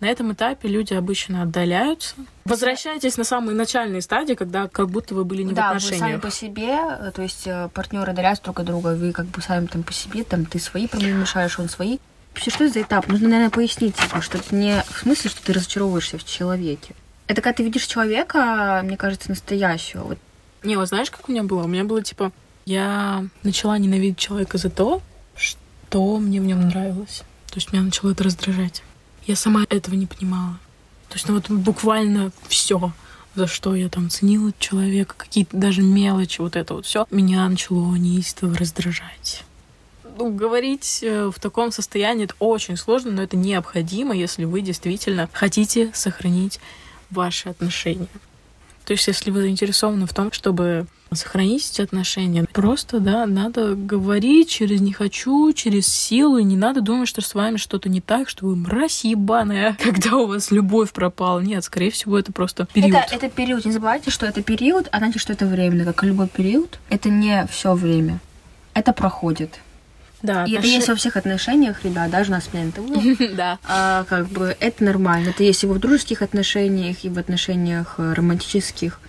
На этом этапе люди обычно отдаляются. Возвращайтесь на самые начальные стадии, когда как будто вы были не да, в вы сами отношениях. по себе, э, то есть партнеры отдаляются друг от друга, вы как бы сами там по себе, там ты свои проблемы решаешь, он свои. Вообще, что это за этап? Нужно, наверное, пояснить, типа, что это не в смысле, что ты разочаровываешься в человеке. Это когда ты видишь человека, мне кажется, настоящего. Вот Не, вот знаешь, как у меня было? У меня было типа, я начала ненавидеть человека за то, что мне в нем нравилось. То есть меня начало это раздражать. Я сама этого не понимала. То есть, ну вот буквально все, за что я там ценила человека, какие-то даже мелочи, вот это вот все, меня начало неистово раздражать. Ну, говорить э, в таком состоянии это очень сложно, но это необходимо, если вы действительно хотите сохранить ваши отношения. То есть, если вы заинтересованы в том, чтобы сохранить эти отношения, просто, да, надо говорить через «не хочу», через силу, и не надо думать, что с вами что-то не так, что вы мразь ебаная, *laughs* когда у вас любовь пропала. Нет, скорее всего, это просто период. Это, это период. Не забывайте, что это период, а значит, что это временно. Как и любой период, это не все время. Это проходит. Да, И это отнош- есть во всех отношениях, ребят, даже у нас с это было. Да. А, как бы это нормально. Это есть и в дружеских отношениях, и в отношениях э, романтических.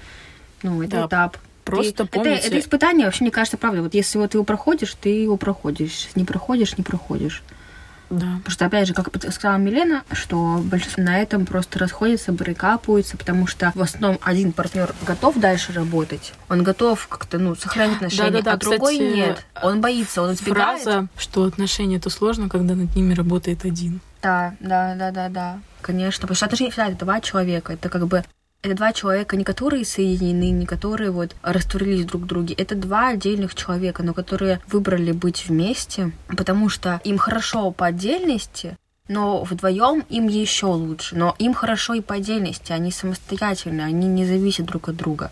Ну, это Да, этап. просто Ты- помните- Это, это испытание, вообще, мне кажется, правда. Вот если вот его проходишь, ты его проходишь. Не проходишь, не проходишь. Да. Потому что, опять же, как сказала Милена, что большинство на этом просто расходятся, брейкапаются, потому что в основном один партнер готов дальше работать, он готов как-то, ну, сохранить отношения, Да-да-да, а другой кстати, нет. Он боится, он избегает. Фраза, что отношения это сложно, когда над ними работает один. Да, да, да, да, да. Конечно, потому что отношения всегда это два человека. Это как бы это два человека, не которые соединены, не которые вот растворились друг в друге. Это два отдельных человека, но которые выбрали быть вместе, потому что им хорошо по отдельности, но вдвоем им еще лучше. Но им хорошо и по отдельности, они самостоятельны, они не зависят друг от друга.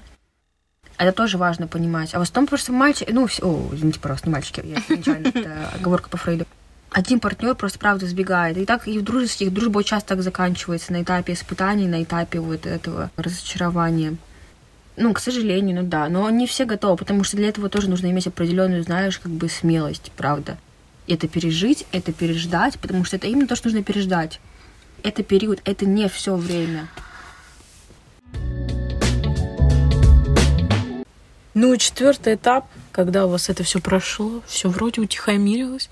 Это тоже важно понимать. А в основном просто мальчики, ну, все, о, извините, пожалуйста, не мальчики, я *laughs* нечаянно, это оговорка по Фрейду. Один партнер просто правда сбегает. И так и в дружеских дружба часто так заканчивается на этапе испытаний, на этапе вот этого разочарования. Ну, к сожалению, ну да. Но не все готовы, потому что для этого тоже нужно иметь определенную, знаешь, как бы смелость, правда. Это пережить, это переждать, потому что это именно то, что нужно переждать. Это период, это не все время. Ну, четвертый этап, когда у вас это все прошло, все вроде утихомирилось,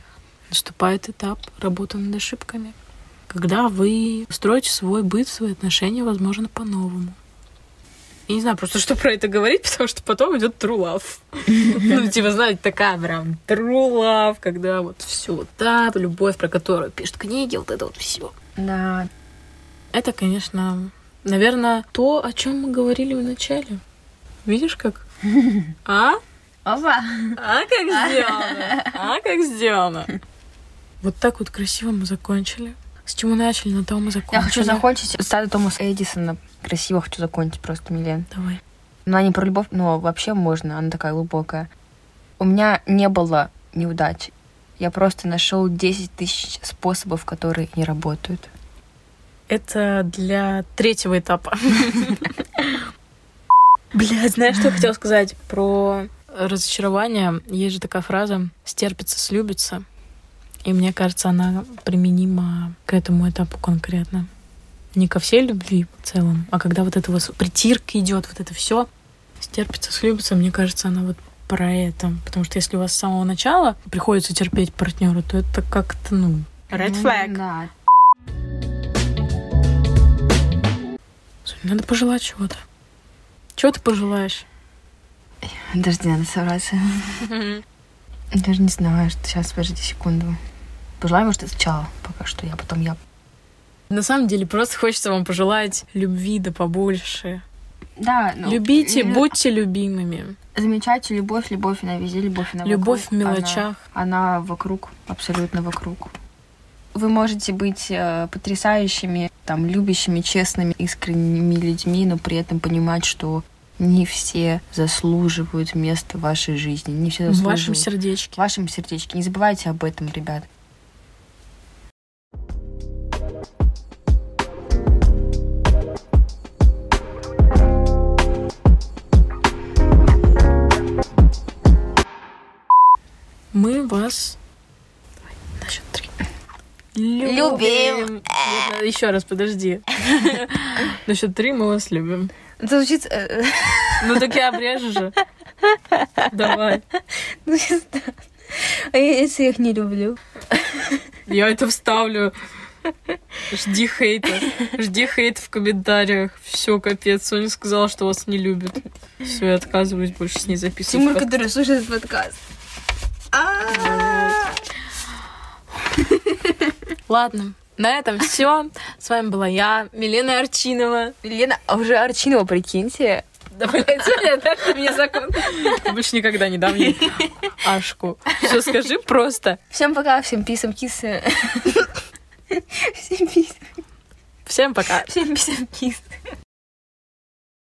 наступает этап работы над ошибками, когда вы строите свой быт, свои отношения, возможно, по-новому. Я не знаю просто, что про это говорить, *laughs* потому что потом идет true love. *laughs* Ну, типа, знаете, такая прям true love, когда вот все так, любовь, про которую пишут книги, вот это вот все. Да. Это, конечно, наверное, то, о чем мы говорили в начале. Видишь, как? *laughs* А? Опа! А как сделано? А как сделано? Вот так вот красиво мы закончили. С чего начали, на том мы закончили. Я хочу закончить цитату Томаса Эдисона. Красиво хочу закончить просто, Милен. Давай. Ну, она не про любовь, но вообще можно, она такая глубокая. У меня не было неудач. Я просто нашел 10 тысяч способов, которые не работают. Это для третьего этапа. Бля, знаешь, что я хотела сказать про разочарование? Есть же такая фраза «стерпится, слюбится». И мне кажется, она применима к этому этапу конкретно. Не ко всей любви в целом, а когда вот это вот притирка идет, вот это все стерпится, слюбится, мне кажется, она вот про это. Потому что если у вас с самого начала приходится терпеть партнера, то это как-то, ну, red Ну, flag. Да. Надо пожелать чего-то. Чего ты пожелаешь? Подожди, надо собраться. *laughs* Даже не знаю, что сейчас, подожди секунду. Пожелай, может, ты сначала пока что, я потом я. На самом деле, просто хочется вам пожелать любви да побольше. Да, ну, Любите, ну, будьте любимыми. Замечайте любовь, любовь она везде, любовь она Любовь в вокруг. Она- мелочах. Она, вокруг, абсолютно вокруг. Вы можете быть э, потрясающими, там, любящими, честными, искренними людьми, но при этом понимать, что не все заслуживают места в вашей жизни. Не все В заслуживают. вашем сердечке. В вашем сердечке. Не забывайте об этом, ребят. Мы вас... Давай, на счет три. Любим. Еще раз, подожди. *laughs* На счет три мы вас любим. Это звучит... э, Ну так я обрежу же. Давай. ну, знаю. А я- если я их не люблю? Я это вставлю. Жди хейта. Жди хейт в комментариях. Все, капец. Соня сказала, что вас не любит. Все, я отказываюсь больше с ней записывать. Тимур, подкаст. который слушает подкаст. Ладно, на этом все. С вами была я, Милена Арчинова. Лена, а уже Арчинова, прикиньте. Да, блядь, ты мне закон. Больше никогда не дам ей Ашку. Все, скажи просто. Всем пока, всем писам, кисы. Всем писам, Всем пока. всем писам, кис.